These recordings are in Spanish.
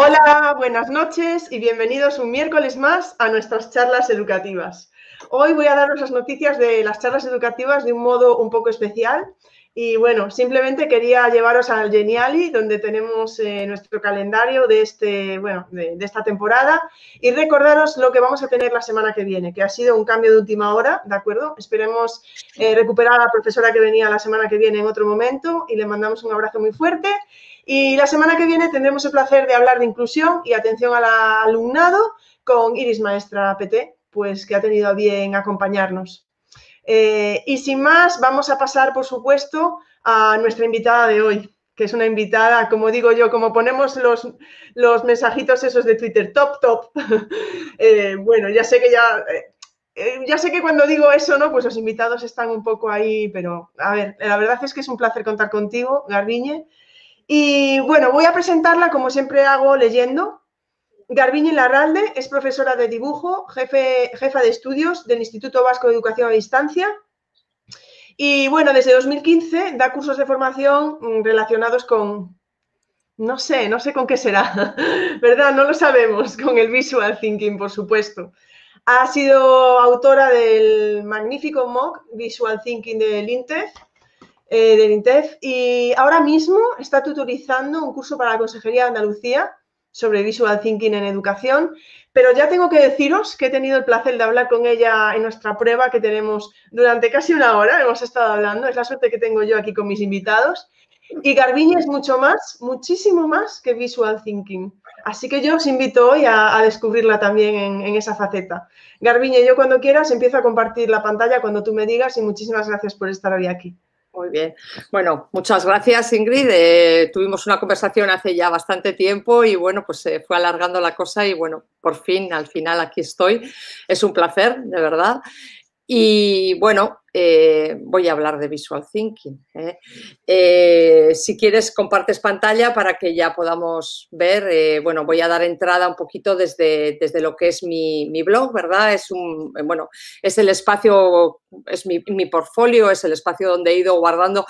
Hola, buenas noches y bienvenidos un miércoles más a nuestras charlas educativas. Hoy voy a daros las noticias de las charlas educativas de un modo un poco especial. Y bueno, simplemente quería llevaros al Geniali, donde tenemos eh, nuestro calendario de, este, bueno, de, esta temporada, y recordaros lo que vamos a tener la semana que viene, que ha sido un cambio de última hora, ¿de acuerdo? Esperemos eh, recuperar a la profesora que venía la semana que viene en otro momento y le mandamos un abrazo muy fuerte. Y la semana que viene tendremos el placer de hablar de inclusión y atención al alumnado con Iris Maestra PT, pues que ha tenido bien acompañarnos. Eh, y sin más, vamos a pasar, por supuesto, a nuestra invitada de hoy, que es una invitada, como digo yo, como ponemos los, los mensajitos esos de Twitter, top, top. Eh, bueno, ya sé que ya... Eh, ya sé que cuando digo eso, ¿no? Pues los invitados están un poco ahí, pero a ver, la verdad es que es un placer contar contigo, Garbiñe. Y bueno, voy a presentarla como siempre hago leyendo, Garbiñe Larralde es profesora de dibujo, jefe, jefa de estudios del Instituto Vasco de Educación a Distancia. Y bueno, desde 2015 da cursos de formación mm, relacionados con, no sé, no sé con qué será, ¿verdad? No lo sabemos, con el visual thinking, por supuesto. Ha sido autora del magnífico MOOC Visual Thinking del INTEF, eh, del INTEF y ahora mismo está tutorizando un curso para la Consejería de Andalucía sobre Visual Thinking en educación, pero ya tengo que deciros que he tenido el placer de hablar con ella en nuestra prueba que tenemos durante casi una hora, hemos estado hablando, es la suerte que tengo yo aquí con mis invitados. Y Garbiñe es mucho más, muchísimo más que Visual Thinking. Así que yo os invito hoy a, descubrirla también en, esa faceta. Garbiñe, yo cuando quieras empiezo a compartir la pantalla cuando tú me digas y muchísimas gracias por estar hoy aquí. Muy bien. Bueno, muchas gracias, Ingrid. Eh, tuvimos una conversación hace ya bastante tiempo y bueno, pues se fue alargando la cosa y bueno, por fin, al final aquí estoy. Es un placer, de verdad. Y bueno, eh, voy a hablar de Visual Thinking. ¿eh? Eh, si quieres, compartes pantalla para que ya podamos ver. bueno, voy a dar entrada un poquito desde, desde lo que es mi, blog, ¿verdad? Es un, bueno, es el espacio, es mi, mi portfolio, es el espacio donde he ido guardando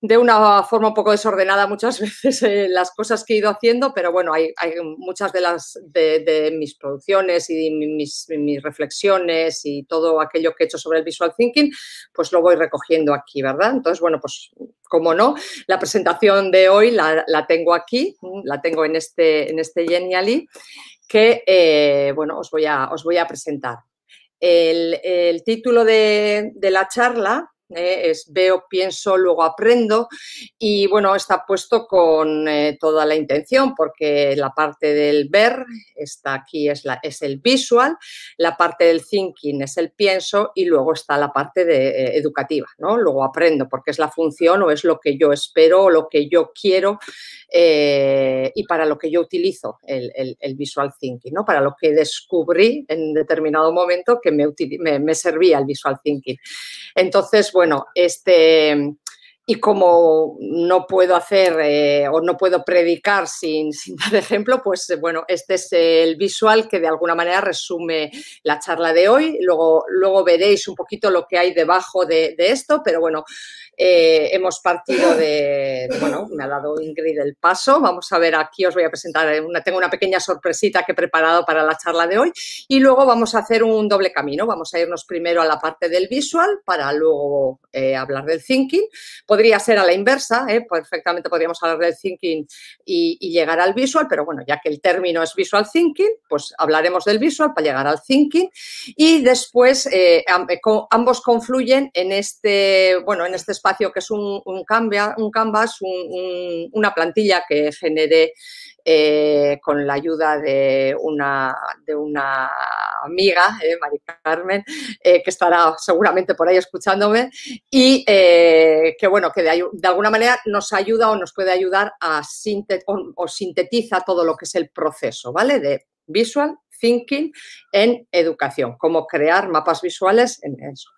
de una forma un poco desordenada muchas veces eh, las cosas que he ido haciendo, pero bueno, hay, muchas de las de, mis producciones y mis, reflexiones y todo aquello que he hecho sobre el visual thinking, pues lo voy recogiendo aquí, ¿verdad? Entonces, bueno, pues como no, la presentación de hoy la, tengo aquí, la tengo en este, en este Genially, que, eh, bueno, os voy a, os voy a presentar. El, título de, de la charla ¿eh? es veo, pienso, luego aprendo y bueno, está puesto con eh, toda la intención porque la parte del ver está aquí, es, la, es el visual, la parte del thinking es el pienso y luego está la parte de, eh, educativa, ¿no? Luego aprendo porque es la función o es lo que yo espero o lo que yo quiero y para lo que yo utilizo el, visual thinking, ¿no? Para lo que descubrí en determinado momento que me, me, me servía el visual thinking. Entonces, bueno, este, y como no puedo hacer eh, o no puedo predicar sin, dar ejemplo, pues eh, bueno, este es el visual que de alguna manera resume la charla de hoy. Luego, luego veréis un poquito lo que hay debajo de, esto, pero bueno, eh, hemos partido de, bueno, me ha dado Ingrid el paso. Vamos a ver, aquí os voy a presentar, una, tengo una pequeña sorpresita que he preparado para la charla de hoy y luego vamos a hacer un doble camino. Vamos a irnos primero a la parte del visual para luego hablar del thinking Podría ser a la inversa, ¿eh? perfectamente podríamos hablar del thinking y, llegar al visual, pero bueno, ya que el término es visual thinking, pues hablaremos del visual para llegar al thinking y después eh, eh, ambos confluyen en este, bueno, en este espacio que es un, un, canvas, una plantilla que generé eh, con la ayuda de una, de una amiga, eh, Mari Carmen, que estará seguramente por ahí escuchándome, y que bueno, que de, alguna manera nos ayuda o nos puede ayudar a o, sintetiza todo lo que es el proceso, ¿vale? De visual, thinking en educación, cómo crear mapas visuales en eso.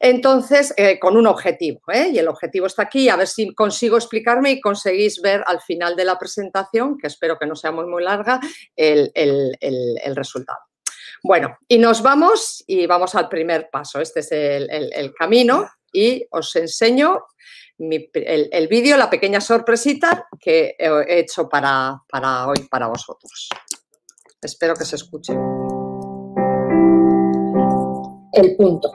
Entonces, eh, con un objetivo, ¿eh? y el objetivo está aquí, a ver si consigo explicarme y conseguís ver al final de la presentación, que espero que no sea muy, muy larga, el, resultado. Bueno, y nos vamos y vamos al primer paso. Este es el, camino y os enseño el, vídeo, la pequeña sorpresita que he hecho para, para hoy, para vosotros. Espero que se escuche. El punto.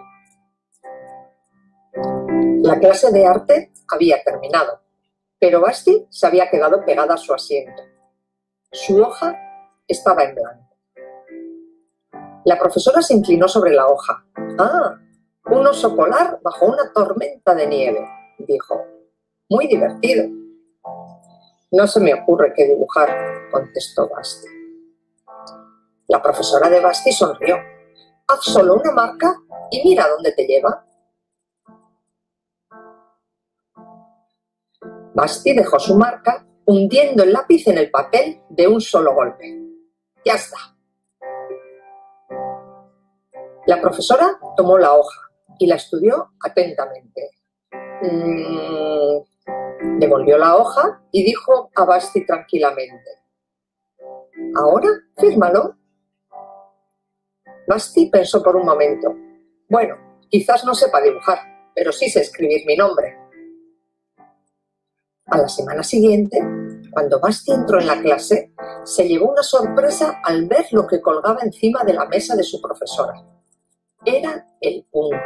La clase de arte había terminado, pero Basti se había quedado pegada a su asiento. Su hoja estaba en blanco. La profesora se inclinó sobre la hoja. Ah, un oso polar bajo una tormenta de nieve, dijo. Muy divertido. No se me ocurre qué dibujar, contestó Basti. La profesora de Basti sonrió. Haz solo una marca y mira dónde te lleva. Basti dejó su marca hundiendo el lápiz en el papel de un solo golpe. Ya está. La profesora tomó la hoja y la estudió atentamente. Mm, devolvió la hoja y dijo a Basti tranquilamente. Ahora, fírmalo. Basti pensó por un momento. Bueno, quizás no sepa dibujar, pero sí sé escribir mi nombre. A la semana siguiente, cuando Basti entró en la clase, se llevó una sorpresa al ver lo que colgaba encima de la mesa de su profesora. Era el punto.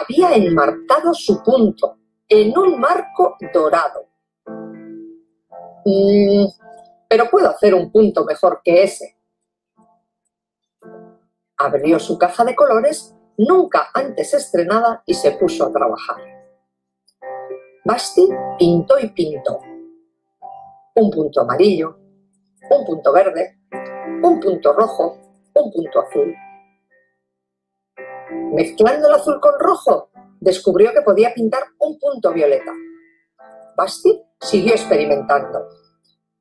Había enmarcado su punto en un marco dorado. Mm, pero puedo hacer un punto mejor que ese, abrió su caja de colores nunca antes estrenada y se puso a trabajar. Basti pintó y pintó. Un punto amarillo, un punto verde, un punto rojo, un punto azul. Mezclando el azul con rojo, descubrió que podía pintar un punto violeta. Basti siguió experimentando.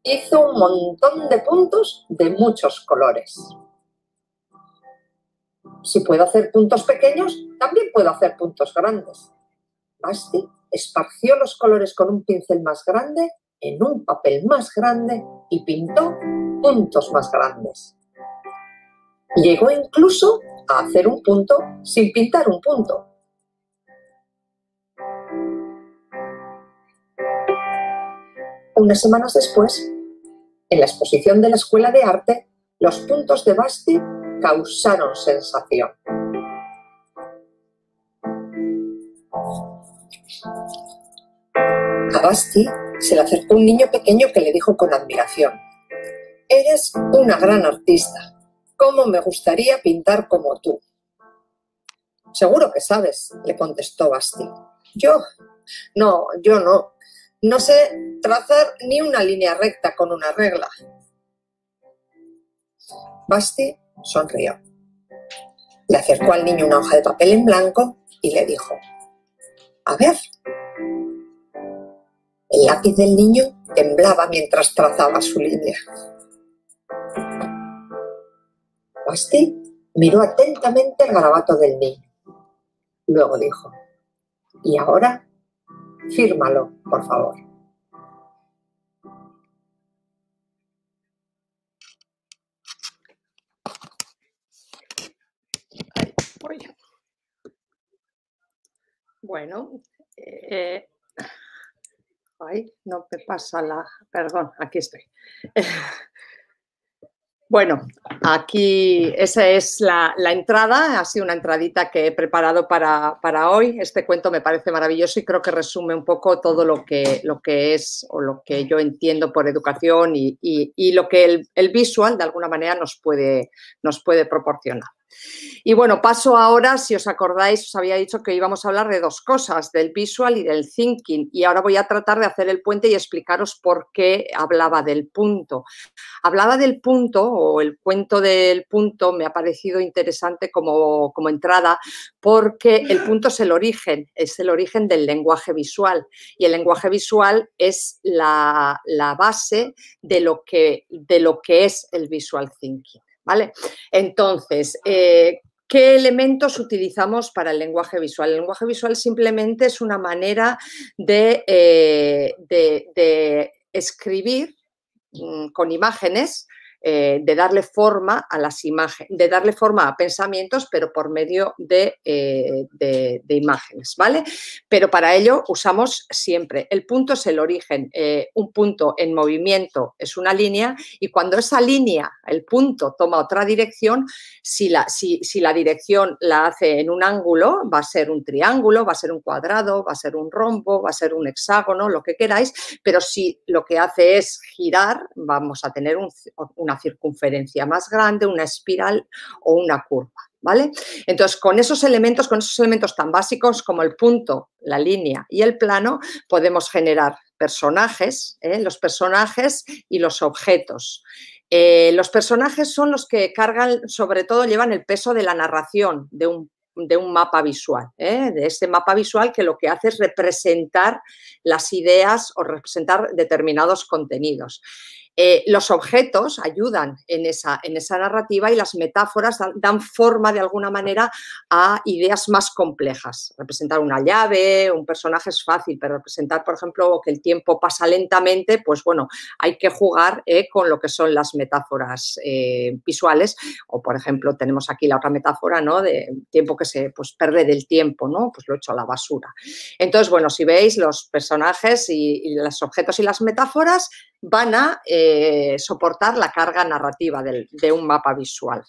Hizo un montón de puntos de muchos colores. Si puedo hacer puntos pequeños, también puedo hacer puntos grandes. Basti esparció los colores con un pincel más grande en un papel más grande y pintó puntos más grandes. Llegó incluso a hacer un punto sin pintar un punto. Unas semanas después, en la exposición de la Escuela de Arte, los puntos de Basti causaron sensación. A Basti se le acercó un niño pequeño que le dijo con admiración, Eres una gran artista. ¿Cómo me gustaría pintar como tú? Seguro que sabes, le contestó Basti. Yo, no, yo no. No sé trazar ni una línea recta con una regla. Basti sonrió. Le acercó al niño una hoja de papel en blanco y le dijo, a ver. El lápiz del niño temblaba mientras trazaba su línea. Basti miró atentamente el garabato del niño. Luego dijo, y ahora, fírmalo, por favor. Bueno, eh, ay, no me pasa la, perdón, aquí estoy. Bueno, aquí esa es la, entrada, ha sido una entradita que he preparado para, hoy. Este cuento me parece maravilloso y creo que resume un poco todo lo que, lo que es o lo que yo entiendo por educación y, lo que el, el, visual de alguna manera nos puede, nos puede proporcionar. Y bueno, paso ahora, si os acordáis, os había dicho que íbamos a hablar de dos cosas, del visual y del thinking. Y ahora voy a tratar de hacer el puente y explicaros por qué hablaba del punto. Hablaba del punto, o el cuento del punto me ha parecido interesante como, como entrada, porque el punto es el origen, es el origen del lenguaje visual. Y el lenguaje visual es la, base de lo, que, de lo que es el visual thinking. ¿Vale? Entonces, eh, ¿Qué elementos utilizamos para el lenguaje visual? El lenguaje visual simplemente es una manera de, eh, de escribir mm, con imágenes eh, de darle forma a las imágenes, de darle forma a pensamientos, pero por medio de, eh, imágenes, ¿vale? Pero para ello usamos siempre, el punto es el origen, eh, un punto en movimiento es una línea y cuando esa línea, el punto, toma otra dirección, si la, si, si la dirección la hace en un ángulo, va a ser un triángulo, va a ser un cuadrado, va a ser un rombo, va a ser un hexágono, lo que queráis, pero si lo que hace es girar, vamos a tener un una circunferencia más grande, una espiral o una curva. ¿Vale? Entonces, con esos elementos, con esos elementos tan básicos como el punto, la línea y el plano, podemos generar personajes, ¿eh? los personajes y los objetos. Eh, los personajes son los que cargan, sobre todo llevan el peso de la narración de un, de un mapa visual, ¿eh? de ese mapa visual que lo que hace es representar las ideas o representar determinados contenidos. Eh, los objetos ayudan en esa, narrativa y las metáforas dan, forma de alguna manera a ideas más complejas. Representar una llave, un personaje es fácil, pero representar, por ejemplo, que el tiempo pasa lentamente, pues bueno, hay que jugar eh, con lo que son las metáforas eh, visuales. O, por ejemplo, tenemos aquí la otra metáfora, ¿no? De tiempo que se, pues, pierde del tiempo, ¿no? Pues lo he hecho a la basura. Entonces, bueno, si veis los personajes y, y los objetos y las metáforas van a eh, soportar la carga narrativa de un mapa visual.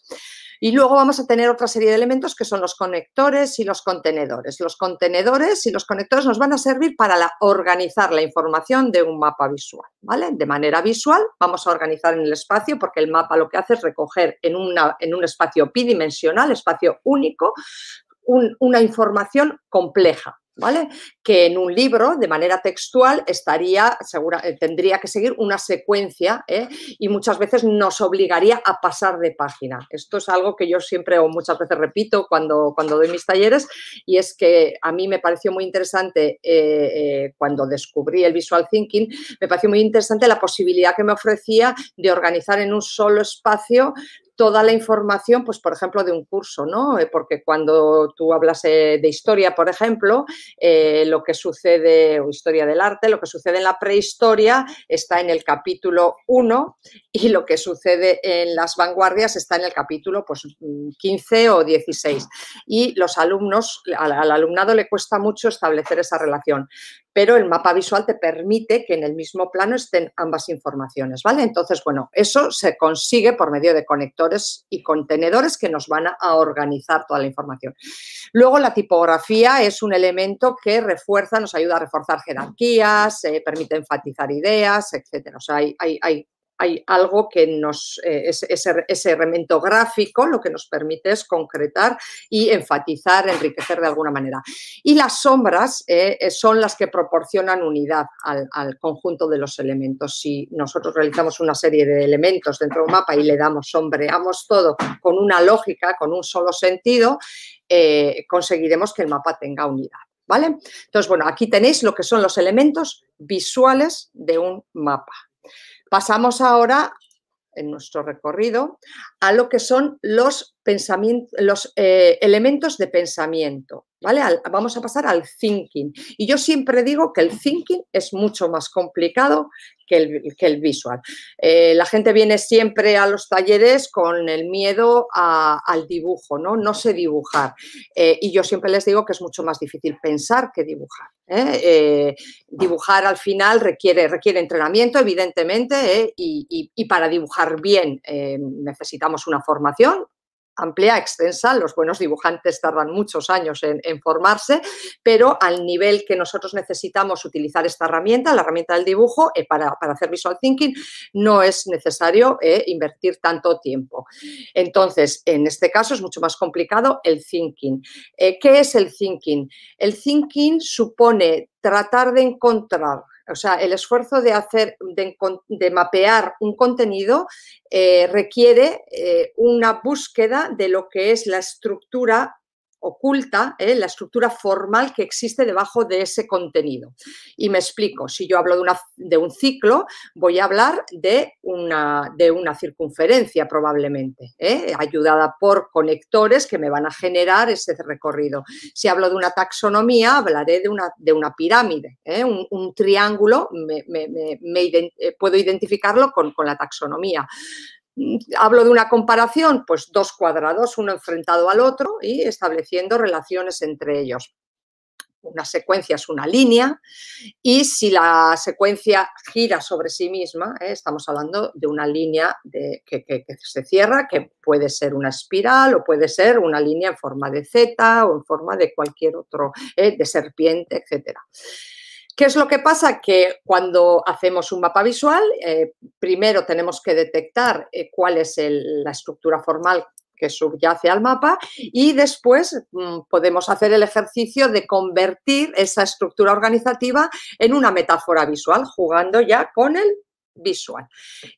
Y luego vamos a tener otra serie de elementos que son los conectores y los contenedores. Los contenedores y los conectores nos van a servir para organizar la información de un mapa visual. ¿vale? De manera visual vamos a organizar en el espacio porque el mapa lo que hace es recoger en, una, en un espacio bidimensional, espacio único, una información compleja. ¿Vale? Que en un libro, de manera textual, estaría, segura, eh, tendría que seguir una secuencia ¿eh? y muchas veces nos obligaría a pasar de página. Esto es algo que yo siempre o muchas veces repito cuando, cuando doy mis talleres y es que a mí me pareció muy interesante eh, cuando descubrí el visual thinking, me pareció muy interesante la posibilidad que me ofrecía de organizar en un solo espacio toda la información, pues por ejemplo, de un curso, ¿no? Eh, porque cuando tú hablas eh, de historia, por ejemplo, eh, lo que sucede, o historia del arte, lo que sucede en la prehistoria está en el capítulo 1 y lo que sucede en las vanguardias está en el capítulo pues, 15 o 16. Y los alumnos, al alumnado le cuesta mucho establecer esa relación pero el mapa visual te permite que en el mismo plano estén ambas informaciones, ¿vale? Entonces, bueno, eso se consigue por medio de conectores y contenedores que nos van a organizar toda la información. Luego, la tipografía es un elemento que refuerza, nos ayuda a reforzar jerarquías, eh, permite enfatizar ideas, etcétera. O sea, hay, hay hay algo que nos, eh, ese, ese, elemento gráfico lo que nos permite es concretar y enfatizar, enriquecer de alguna manera. Y las sombras eh, eh, son las que proporcionan unidad al, conjunto de los elementos. Si nosotros realizamos una serie de elementos dentro de un mapa y le damos, sombreamos todo con una lógica, con un solo sentido, conseguiremos que el mapa tenga unidad. ¿Vale? Entonces, bueno, aquí tenéis lo que son los elementos visuales de un mapa. Pasamos ahora en nuestro recorrido a lo que son los, los eh, elementos de pensamiento. ¿vale? vamos a pasar al thinking. Y yo siempre digo que el thinking es mucho más complicado que el, que el visual. Eh, la gente viene siempre a los talleres con el miedo al dibujo, ¿no? No sé dibujar. Eh, y yo siempre les digo que es mucho más difícil pensar que dibujar. dibujar al final requiere, requiere entrenamiento, evidentemente, y, y, para dibujar bien necesitamos una formación, amplia, extensa. Los buenos dibujantes tardan muchos años en, formarse, pero al nivel que nosotros necesitamos utilizar esta herramienta, la herramienta del dibujo, eh, para, hacer visual thinking, no es necesario eh, invertir tanto tiempo. Entonces, en este caso es mucho más complicado el thinking. Eh, ¿Qué es el thinking? El thinking supone tratar de encontrar o sea, el esfuerzo de hacer, de, mapear un contenido eh, requiere eh, una búsqueda de lo que es la estructura oculta ¿eh? la estructura formal que existe debajo de ese contenido. Y me explico, si yo hablo de, una, de un ciclo, voy a hablar de una, de una circunferencia probablemente, ¿eh? ayudada por conectores que me van a generar ese recorrido. Si hablo de una taxonomía, hablaré de una, de una pirámide, ¿eh? un, triángulo, puedo identificarlo con, con la taxonomía hablo de una comparación, pues dos cuadrados, uno enfrentado al otro y estableciendo relaciones entre ellos. Una secuencia es una línea y si la secuencia gira sobre sí misma, ¿eh? estamos hablando de una línea que, se cierra, que puede ser una espiral o puede ser una línea en forma de Z o en forma de cualquier otro, ¿eh? de serpiente, etcétera. ¿Qué es lo que pasa? Que cuando hacemos un mapa visual, eh, primero tenemos que detectar eh, cuál es la estructura formal que subyace al mapa y después mm, podemos hacer el ejercicio de convertir esa estructura organizativa en una metáfora visual, jugando ya con el visual.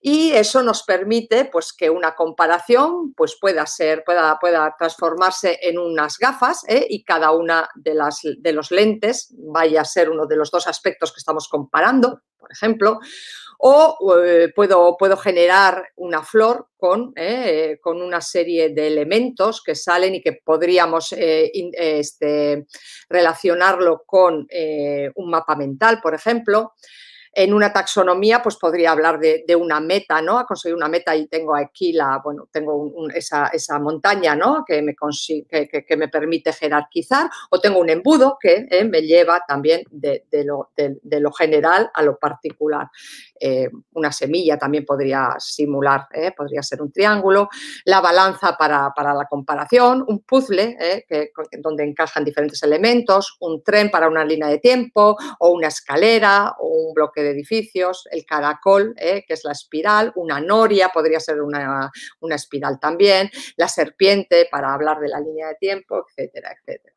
Y eso nos permite pues, que una comparación pues, pueda, ser, pueda, pueda transformarse en unas gafas ¿eh? y cada una de, las, de los lentes vaya a ser uno de los dos aspectos que estamos comparando, por ejemplo, o eh, puedo, puedo, generar una flor con, eh, con, una serie de elementos que salen y que podríamos este, relacionarlo con un mapa mental, por ejemplo. En una taxonomía, pues podría hablar de, una meta, ¿no? A conseguir una meta y tengo aquí la, bueno, tengo esa, montaña, ¿no? Que me, permite jerarquizar o tengo un embudo que eh, me lleva también de, lo, general a lo particular. Eh, una semilla también podría simular, eh, podría ser un triángulo, la balanza para, la comparación, un puzzle donde encajan diferentes elementos, un tren para una línea de tiempo o una escalera o un bloque de edificios, el caracol, ¿eh? que es la espiral, una noria, podría ser una, una espiral también, la serpiente para hablar de la línea de tiempo, etcétera, etcétera.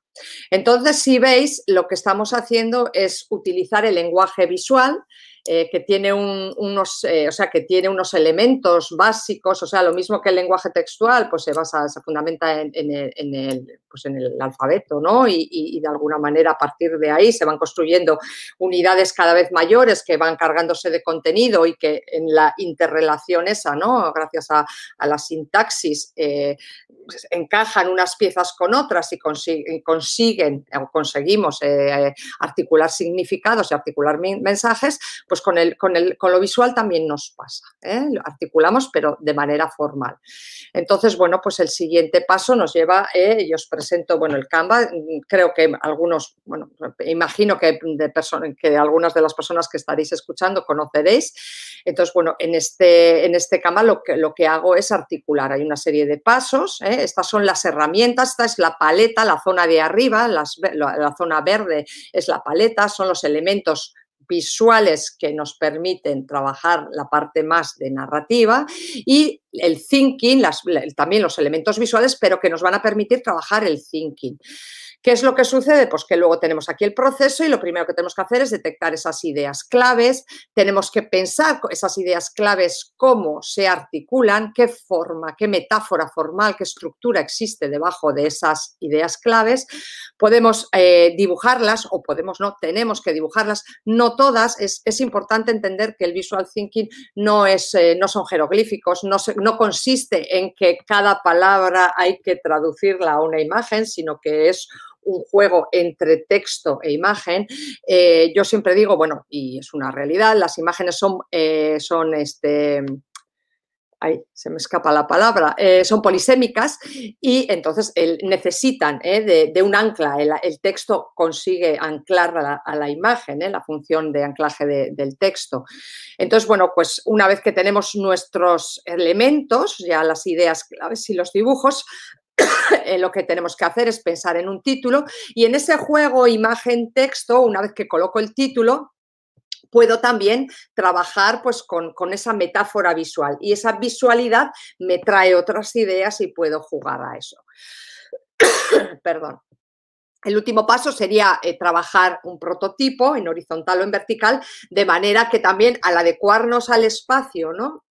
Entonces, si veis, lo que estamos haciendo es utilizar el lenguaje visual eh, que tiene unos, eh, o sea, que tiene unos elementos básicos, o sea, lo mismo que el lenguaje textual, pues se basa, se fundamenta en, el, pues en el alfabeto, ¿no? Y, de alguna manera a partir de ahí se van construyendo unidades cada vez mayores que van cargándose de contenido y que en la interrelación esa, ¿no? Gracias a, la sintaxis eh, pues encajan unas piezas con otras y, consiguen o conseguimos articular significados y articular mensajes, pues pues con, el, con, el, con lo visual también nos pasa. ¿eh? Lo articulamos, pero de manera formal. Entonces, bueno, pues el siguiente paso nos lleva, eh, yo os presento, bueno, el Canva, creo que algunos, bueno, imagino que, de que algunas de las personas que estaréis escuchando conoceréis. Entonces, bueno, en este, en este Canva lo que, lo que hago es articular. Hay una serie de pasos, ¿eh? estas son las herramientas, esta es la paleta, la zona de arriba, la, la zona verde es la paleta, son los elementos visuales que nos permiten trabajar la parte más de narrativa y el thinking, también los elementos visuales, pero que nos van a permitir trabajar el thinking. ¿Qué es lo que sucede? Pues que luego tenemos aquí el proceso y lo primero que tenemos que hacer es detectar esas ideas claves, tenemos que pensar esas ideas claves, cómo se articulan, qué forma, qué metáfora formal, qué estructura existe debajo de esas ideas claves. Podemos eh, dibujarlas o podemos no, tenemos que dibujarlas, no todas. Es, importante entender que el visual thinking no, es, eh, no son jeroglíficos, no, no consiste en que cada palabra hay que traducirla a una imagen, sino que es un juego entre texto e imagen. Eh, yo siempre digo, bueno, y es una realidad, las imágenes son, eh, son este, Ahí se me escapa la palabra, eh, son polisémicas y entonces necesitan eh, de, un ancla. El, texto consigue anclar a la, imagen, la función de anclaje del texto. Entonces, bueno, pues una vez que tenemos nuestros elementos, ya las ideas claves y los dibujos, lo que tenemos que hacer es pensar en un título y en ese juego imagen-texto, una vez que coloco el título, puedo también trabajar pues, con, esa metáfora visual y esa visualidad me trae otras ideas y puedo jugar a eso. Perdón. El último paso sería eh, trabajar un prototipo en horizontal o en vertical, de manera que también al adecuarnos al espacio, ¿no?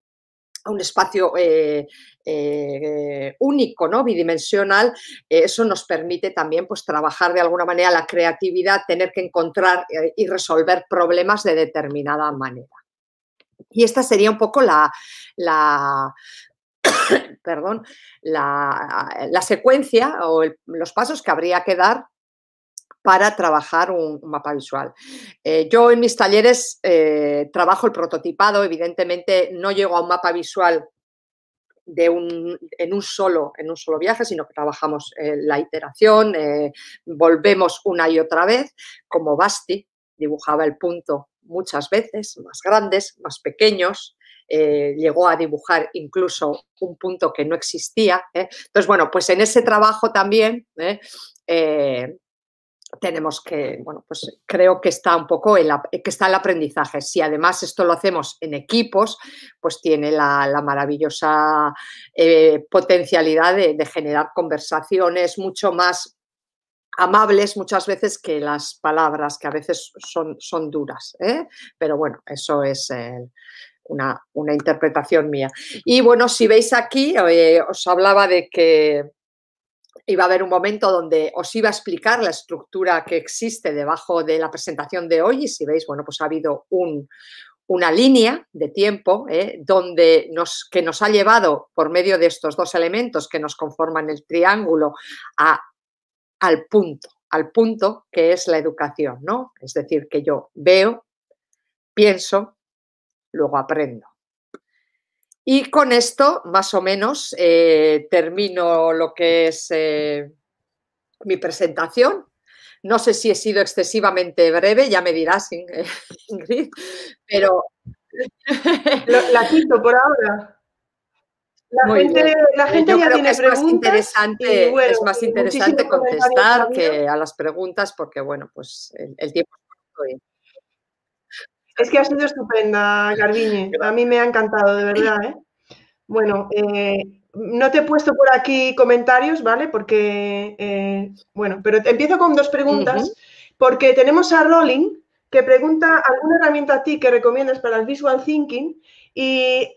A un espacio eh, eh, único, ¿no? bidimensional, eh, eso nos permite también pues, trabajar de alguna manera la creatividad, tener que encontrar y resolver problemas de determinada manera. Y esta sería un poco la, la perdón, la, secuencia o los pasos que habría que dar para trabajar un, mapa visual. Eh, yo en mis talleres eh, trabajo el prototipado, evidentemente no llego a un mapa visual de un, en, un solo, en un solo viaje, sino que trabajamos eh, la iteración, volvemos una y otra vez, como Basti dibujaba el punto muchas veces, más grandes, más pequeños, llegó a dibujar incluso un punto que no existía. Entonces, bueno, pues en ese trabajo también tenemos que, bueno, pues creo que está un poco el, que está el aprendizaje. Si además esto lo hacemos en equipos, pues tiene la, maravillosa eh, potencialidad de, generar conversaciones mucho más amables muchas veces que las palabras, que a veces son, son duras. ¿eh? Pero bueno, eso es... una, interpretación mía. Y bueno, si veis aquí, eh, os hablaba de que iba a haber un momento donde os iba a explicar la estructura que existe debajo de la presentación de hoy y si veis, bueno, pues ha habido una línea de tiempo ¿eh? donde que nos ha llevado por medio de estos dos elementos que nos conforman el triángulo a, al punto, al punto que es la educación, ¿no? Es decir, que yo veo, pienso, luego aprendo. Y con esto, más o menos, eh, termino lo que es eh, mi presentación. No sé si he sido excesivamente breve, ya me dirás, Ingrid, pero... La quito por ahora. La gente, la gente Yo creo que es más interesante, es más interesante contestar que a las preguntas porque, bueno, pues el, tiempo es es que ha sido estupenda, Garbiñe. A mí me ha encantado, de verdad. ¿eh? Bueno, eh, no te he puesto por aquí comentarios, ¿vale? Porque, eh, bueno, pero empiezo con dos preguntas. Porque tenemos a Rolling que pregunta alguna herramienta a ti que recomiendas para el visual thinking y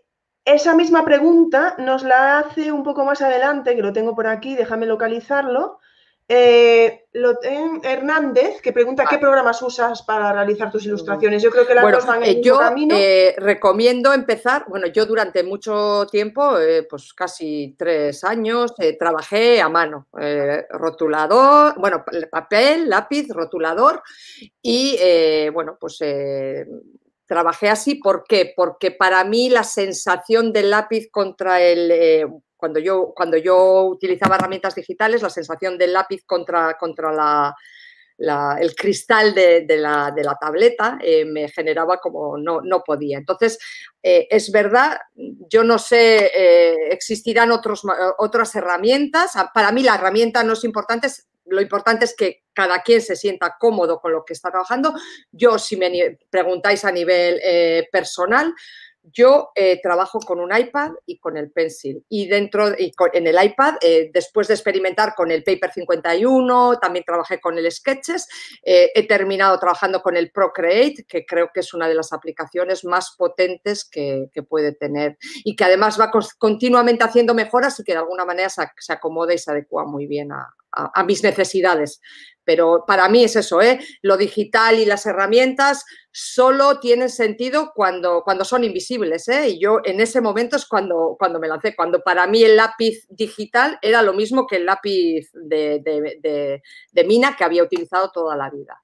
esa misma pregunta nos la hace un poco más adelante, que lo tengo por aquí, déjame localizarlo. Eh, Hernández, que pregunta qué programas usas para realizar tus ilustraciones. Yo creo que las dos van en eh, yo, eh, recomiendo empezar, bueno, yo durante mucho tiempo, eh, pues casi tres años, trabajé a mano, rotulador, bueno, papel, lápiz, rotulador y, bueno, pues trabajé así. ¿Por qué? Porque para mí la sensación del lápiz contra el, cuando yo, cuando yo utilizaba herramientas digitales, la sensación del lápiz contra, contra la, el cristal de, la, tableta eh, me generaba como no, no podía. Entonces, eh, es verdad, yo no sé, eh, existirán otros, otras herramientas. Ah, para mí la herramienta no es importante, lo importante es que cada quien se sienta cómodo con lo que está trabajando. Yo, si me preguntáis a nivel personal, yo eh, trabajo con un iPad y con el Pencil. Y dentro, y en el iPad, eh, después de experimentar con el Paper 51, también trabajé con el Sketches, eh, he terminado trabajando con el Procreate, que creo que es una de las aplicaciones más potentes que, puede tener y que además va continuamente haciendo mejoras y que de alguna manera se, acomoda y se adecua muy bien a mis necesidades pero para mí es eso, ¿eh? lo digital y las herramientas solo tienen sentido cuando, cuando son invisibles. ¿eh? Y yo en ese momento es cuando, cuando me lancé, cuando para mí el lápiz digital era lo mismo que el lápiz de, mina que había utilizado toda la vida.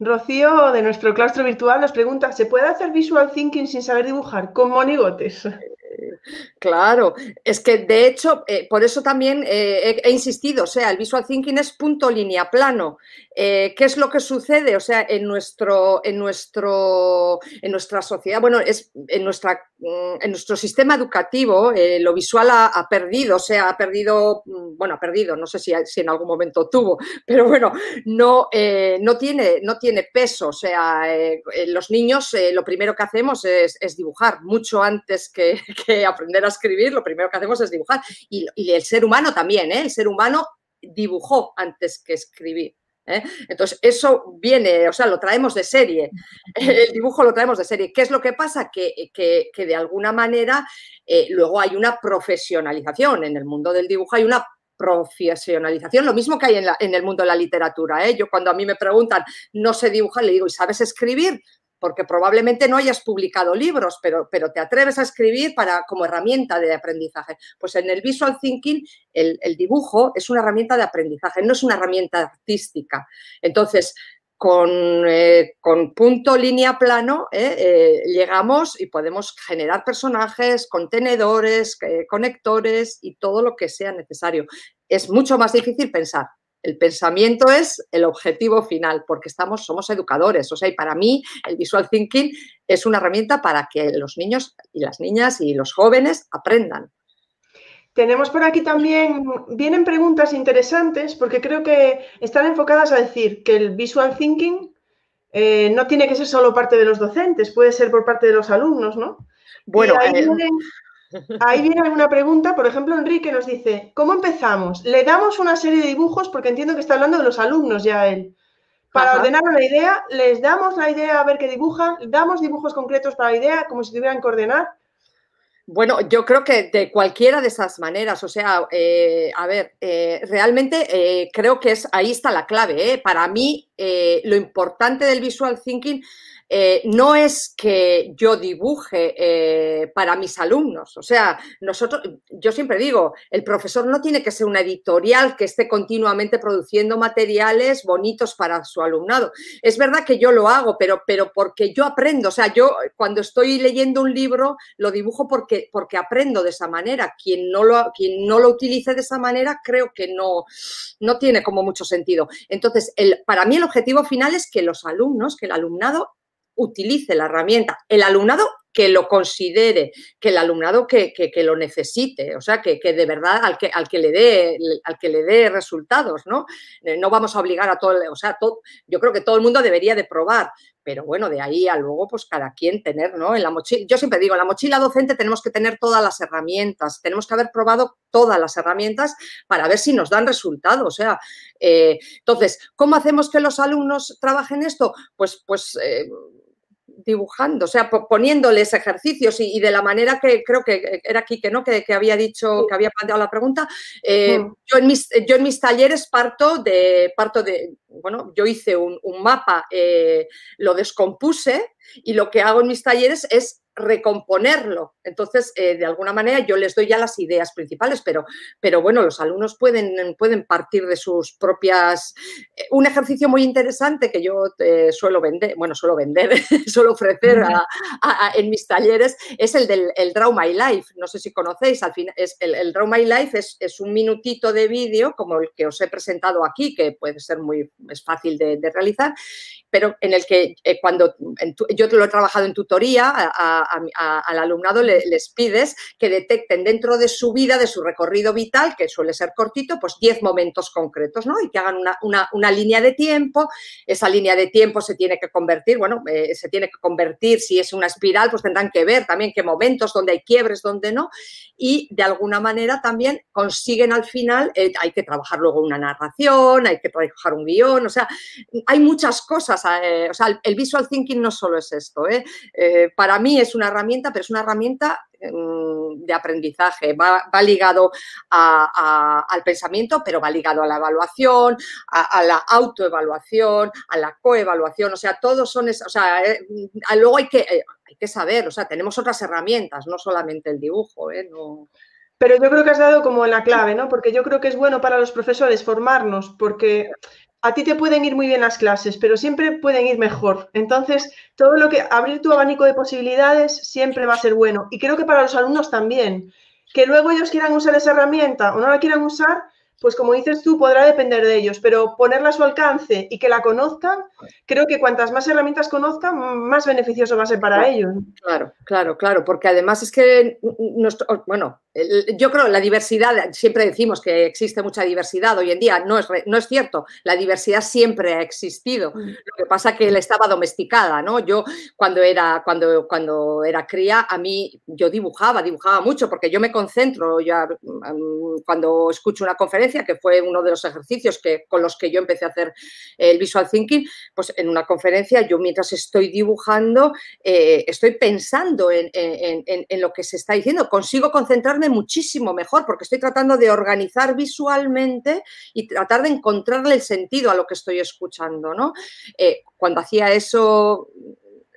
Rocío, de nuestro claustro virtual, nos pregunta, ¿se puede hacer visual thinking sin saber dibujar con monigotes? Claro, es que de hecho, eh, por eso también eh, he, insistido, o sea, el visual thinking es punto línea plano. Eh, ¿Qué es lo que sucede? O sea, en nuestro, en nuestro, en nuestra sociedad, bueno, es en nuestra, mm, en nuestro sistema educativo, lo visual ha, perdido, o sea, ha perdido, mm, bueno, ha perdido, no sé si, en algún momento tuvo, pero bueno, no, no tiene, no tiene peso. O sea, los niños lo primero que hacemos es, dibujar mucho antes que, que aprender a escribir, lo primero que hacemos es dibujar. Y, el ser humano también, ¿eh? El ser humano dibujó antes que escribir. ¿eh? Entonces, eso viene, o sea, lo traemos de serie. El dibujo lo traemos de serie. ¿Qué es lo que pasa? Que, de alguna manera eh, luego hay una profesionalización. En el mundo del dibujo hay una profesionalización, lo mismo que hay en, en el mundo de la literatura. ¿eh? Yo cuando a mí me preguntan, no sé dibujar, le digo, ¿y sabes escribir? Porque probablemente no hayas publicado libros, pero, pero te atreves a escribir para, como herramienta de aprendizaje. Pues en el visual thinking, el, dibujo es una herramienta de aprendizaje, no es una herramienta artística. Entonces, con, eh, punto, línea, plano, eh, eh, llegamos y podemos generar personajes, contenedores, conectores y todo lo que sea necesario. Es mucho más difícil pensar. El pensamiento es el objetivo final, porque estamos, somos educadores. O sea, y para mí el visual thinking es una herramienta para que los niños y las niñas y los jóvenes aprendan. Tenemos por aquí también, vienen preguntas interesantes porque creo que están enfocadas a decir que el visual thinking eh, no tiene que ser solo parte de los docentes, puede ser por parte de los alumnos, ¿no? Bueno, eh, Ahí viene alguna pregunta, por ejemplo, Enrique nos dice, ¿cómo empezamos? Le damos una serie de dibujos, porque entiendo que está hablando de los alumnos ya él. Para ordenar una idea, les damos la idea a ver qué dibujan, damos dibujos concretos para la idea, como si tuvieran que ordenar. Bueno, yo creo que de cualquiera de esas maneras, o sea, eh, a ver, eh, realmente eh, creo que es ahí está la clave. Para mí, lo importante del visual thinking eh, no es que yo dibuje eh, para mis alumnos. O sea, nosotros, yo siempre digo, el profesor no tiene que ser una editorial que esté continuamente produciendo materiales bonitos para su alumnado. Es verdad que yo lo hago, pero, pero porque yo aprendo. O sea, yo cuando estoy leyendo un libro lo dibujo porque, porque aprendo de esa manera. Quien no, lo, quien no lo utilice de esa manera creo que no, no tiene como mucho sentido. Entonces, el, para mí el objetivo final es que los alumnos, que el alumnado utilice la herramienta. El alumnado que lo considere, que el alumnado que, lo necesite, o sea, que, de verdad al que, al que, le dé, al que le dé resultados, ¿no? Eh, no vamos a obligar a todo, o sea, todo, yo creo que todo el mundo debería de probar, pero bueno, de ahí a luego, pues cada quien tener, ¿no? En la mochila, yo siempre digo, en la mochila docente tenemos que tener todas las herramientas, tenemos que haber probado todas las herramientas para ver si nos dan resultados, o sea, eh, entonces, ¿cómo hacemos que los alumnos trabajen esto? Pues, pues eh, dibujando, o sea, poniéndoles ejercicios y, de la manera que creo que era aquí que ¿no? Que, había dicho, que había planteado la pregunta. Eh, yo, en mis, yo en mis talleres parto de, parto de, bueno, yo hice un, mapa, eh, lo descompuse y lo que hago en mis talleres es recomponerlo. Entonces, eh, de alguna manera yo les doy ya las ideas principales, pero, pero bueno, los alumnos pueden, pueden partir de sus propias... Eh, un ejercicio muy interesante que yo eh, suelo vender, bueno, suelo vender, suelo ofrecer en mis talleres, es el del Draw My Life. No sé si conocéis, al final, es, el, Draw My Life es, es un minutito de vídeo como el que os he presentado aquí, que puede ser muy es fácil de, realizar, pero en el que cuando yo lo he trabajado en tutoría a al alumnado les pides que detecten dentro de su vida, de su recorrido vital, que suele ser cortito, pues 10 momentos concretos, ¿no? Y que hagan una, línea de tiempo. Esa línea de tiempo se tiene que convertir, bueno, eh, se tiene que convertir, si es una espiral, pues tendrán que ver también qué momentos, dónde hay quiebres, dónde no. Y de alguna manera también consiguen al final, eh, hay que trabajar luego una narración, hay que trabajar un guion, o sea, hay muchas cosas. Eh, o sea, el visual thinking no solo es esto, para mí es una herramienta, pero es una herramienta mm, de aprendizaje. Va, ligado al pensamiento, pero va ligado a la evaluación, a, la autoevaluación, a la coevaluación. O sea, todos son, o sea, eh, luego hay que, eh, hay que saber, o sea, tenemos otras herramientas, no solamente el dibujo, ¿eh? Pero yo creo que has dado como la clave, ¿no? Porque yo creo que es bueno para los profesores formarnos, porque a ti te pueden ir muy bien las clases, pero siempre pueden ir mejor. Entonces, todo lo que abrir tu abanico de posibilidades siempre va a ser bueno. Y creo que para los alumnos también. Que luego ellos quieran usar esa herramienta o no la quieran usar, pues como dices tú, podrá depender de ellos, pero ponerla a su alcance y que la conozcan, creo que cuantas más herramientas conozcan, más beneficioso va a ser para ellos. Claro, claro, claro, porque además es que, nuestro, bueno, yo creo la diversidad, siempre decimos que existe mucha diversidad hoy en día, no es, no es cierto, la diversidad siempre ha existido, mm. lo que pasa que la estaba domesticada, ¿no? Yo cuando era, cuando, cuando era cría, a mí yo dibujaba, dibujaba mucho, porque yo me concentro, mm, cuando escucho una conferencia, que fue uno de los ejercicios que, con los que yo empecé a hacer el visual thinking, pues en una conferencia yo mientras estoy dibujando, eh, estoy pensando en, lo que se está diciendo, consigo concentrarme muchísimo mejor porque estoy tratando de organizar visualmente y tratar de encontrarle el sentido a lo que estoy escuchando, ¿no? Eh, cuando hacía eso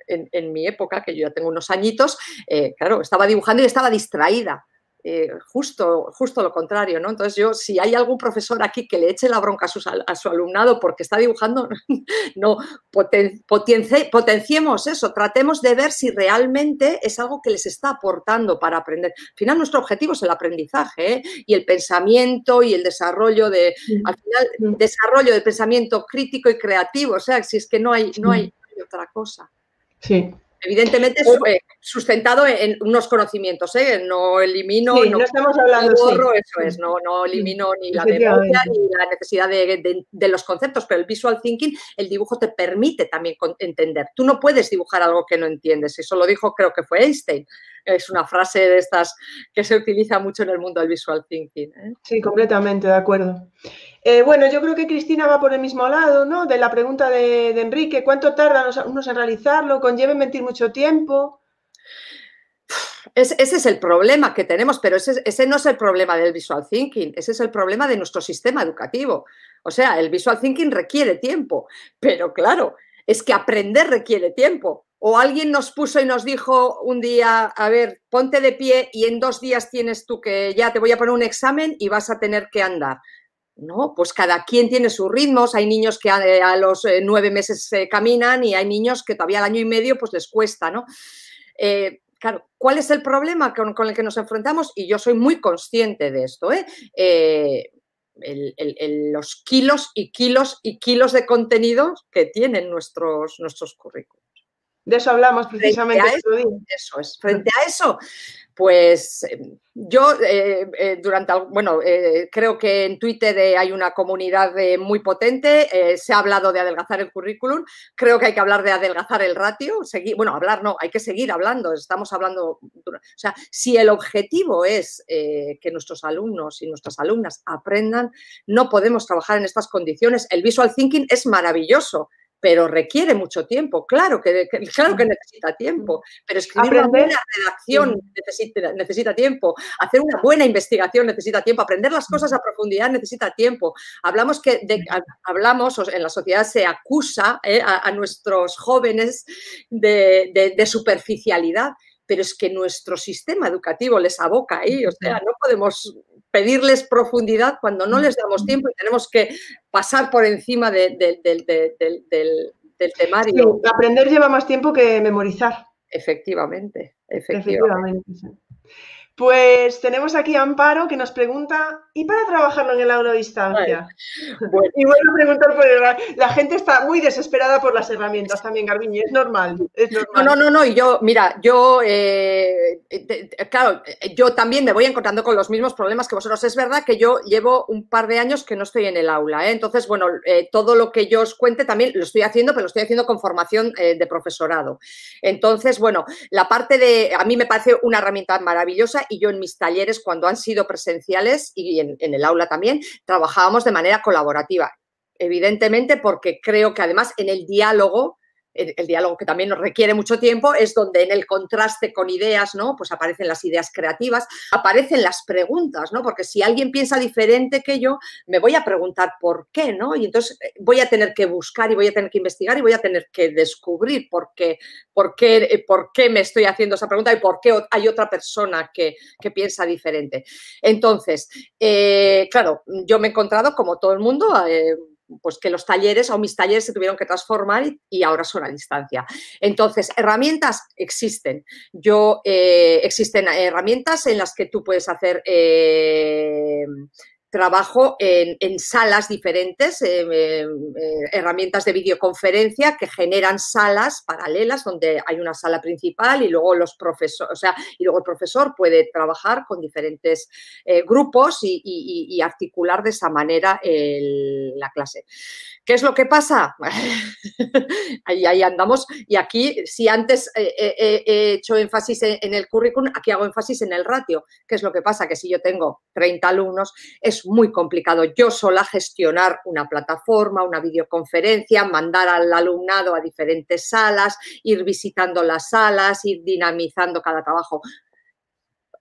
en, mi época, que yo ya tengo unos añitos, eh, claro, estaba dibujando y estaba distraída. Eh, justo, justo lo contrario, ¿no? Entonces yo, si hay algún profesor aquí que le eche la bronca a su, alumnado porque está dibujando, no, potenciemos eso, tratemos de ver si realmente es algo que les está aportando para aprender. Al final nuestro objetivo es el aprendizaje ¿eh? y el pensamiento y el desarrollo de, al final, desarrollo de pensamiento crítico y creativo, o sea, si es que no hay, no hay otra cosa. Sí. Evidentemente eh, sustentado en unos conocimientos, ¿eh? no elimino, no, estamos hablando borro, eso es, no, no elimino ni la memoria ni la necesidad de, los conceptos, pero el visual thinking, el dibujo te permite también entender. Tú no puedes dibujar algo que no entiendes, eso lo dijo creo que fue Einstein. Es una frase de estas que se utiliza mucho en el mundo del visual thinking. ¿eh? Sí, completamente, de acuerdo. Eh, bueno, yo creo que Cristina va por el mismo lado, ¿no? De la pregunta de, Enrique, ¿cuánto tardan unos en realizarlo? ¿Conlleva mentir mucho tiempo? ese es el problema que tenemos, pero ese, ese, no es el problema del visual thinking, ese es el problema de nuestro sistema educativo. O sea, el visual thinking requiere tiempo, pero claro, es que aprender requiere tiempo. O alguien nos puso y nos dijo un día, a ver, ponte de pie y en dos días tienes tú que ya te voy a poner un examen y vas a tener que andar. No, pues cada quien tiene sus ritmos. Hay niños que a, los eh, nueve meses se caminan y hay niños que todavía al año y medio pues les cuesta, ¿no? Eh, claro, ¿cuál es el problema con, el que nos enfrentamos? Y yo soy muy consciente de esto, ¿eh? los kilos y kilos y kilos de contenidos que tienen nuestros, nuestros currículos. De eso hablamos precisamente. eso, es. Frente a eso, pues em, yo eh, eh, durante, bueno, eh, creo que en Twitter hay una comunidad muy potente, se ha hablado de adelgazar el currículum, creo que hay que hablar de adelgazar el ratio, seguir, bueno, hablar no, hay que seguir hablando, estamos hablando, o sea, si el objetivo es que nuestros alumnos y nuestras alumnas aprendan, no podemos trabajar en estas condiciones. El visual thinking es maravilloso, pero requiere mucho tiempo. Claro que, claro que necesita tiempo, pero escribir una buena redacción necesita, necesita, tiempo, hacer una buena investigación necesita tiempo, aprender las cosas a profundidad necesita tiempo. Hablamos que hablamos, en la sociedad se acusa eh, a, nuestros jóvenes de, de superficialidad, pero es que nuestro sistema educativo les aboca ahí, o sea, no podemos pedirles profundidad cuando no les damos tiempo y tenemos que pasar por encima del temario. aprender lleva más tiempo que memorizar. Efectivamente, efectivamente. Pues tenemos aquí a Amparo que nos pregunta, ¿y para trabajarlo en el aula a distancia? Y bueno a preguntar por el... La gente está muy desesperada por las herramientas también, Garbiñe, es normal, No, no, no, no, y yo, mira, yo, eh, claro, yo también me voy encontrando con los mismos problemas que vosotros. Es verdad que yo llevo un par de años que no estoy en el aula, ¿eh? entonces, bueno, eh, todo lo que yo os cuente también lo estoy haciendo, pero lo estoy haciendo con formación de profesorado. Entonces, bueno, la parte de, a mí me parece una herramienta maravillosa y yo en mis talleres, cuando han sido presenciales y en, en el aula también, trabajábamos de manera colaborativa. Evidentemente, porque creo que además en el diálogo el, diálogo que también nos requiere mucho tiempo, es donde en el contraste con ideas, ¿no? Pues aparecen las ideas creativas, aparecen las preguntas, ¿no? Porque si alguien piensa diferente que yo, me voy a preguntar por qué, ¿no? Y entonces eh, voy a tener que buscar y voy a tener que investigar y voy a tener que descubrir por qué, por qué, eh, por qué me estoy haciendo esa pregunta y por qué hay otra persona que, piensa diferente. Entonces, eh, claro, yo me he encontrado, como todo el mundo, pues que los talleres o mis talleres se tuvieron que transformar y, ahora son a distancia. Entonces, herramientas existen. Yo, eh, existen herramientas en las que tú puedes hacer eh, trabajo en, salas diferentes, eh, eh, herramientas de videoconferencia que generan salas paralelas donde hay una sala principal y luego los profesores, o sea, y luego el profesor puede trabajar con diferentes eh, grupos y, articular de esa manera la clase. ¿Qué es lo que pasa? ahí, ahí andamos. Y aquí, si antes he hecho énfasis en, el currículum, aquí hago énfasis en el ratio. ¿Qué es lo que pasa? Que si yo tengo 30 alumnos, es muy complicado yo sola gestionar una plataforma, una videoconferencia, mandar al alumnado a diferentes salas, ir visitando las salas, ir dinamizando cada trabajo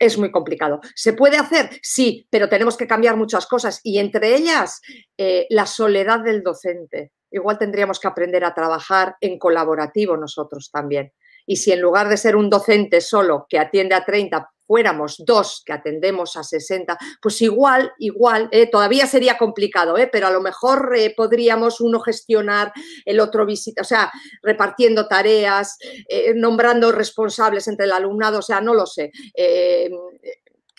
es muy complicado. ¿Se puede hacer? Sí, pero tenemos que cambiar muchas cosas y entre ellas eh, la soledad del docente. Igual tendríamos que aprender a trabajar en colaborativo nosotros también. Y si en lugar de ser un docente solo que atiende a 30 fuéramos dos que atendemos a 60, pues igual, igual, eh, todavía sería complicado, eh, pero a lo mejor eh, podríamos uno gestionar, el otro visita, o sea, repartiendo tareas, nombrando responsables entre el alumnado, o sea, no lo sé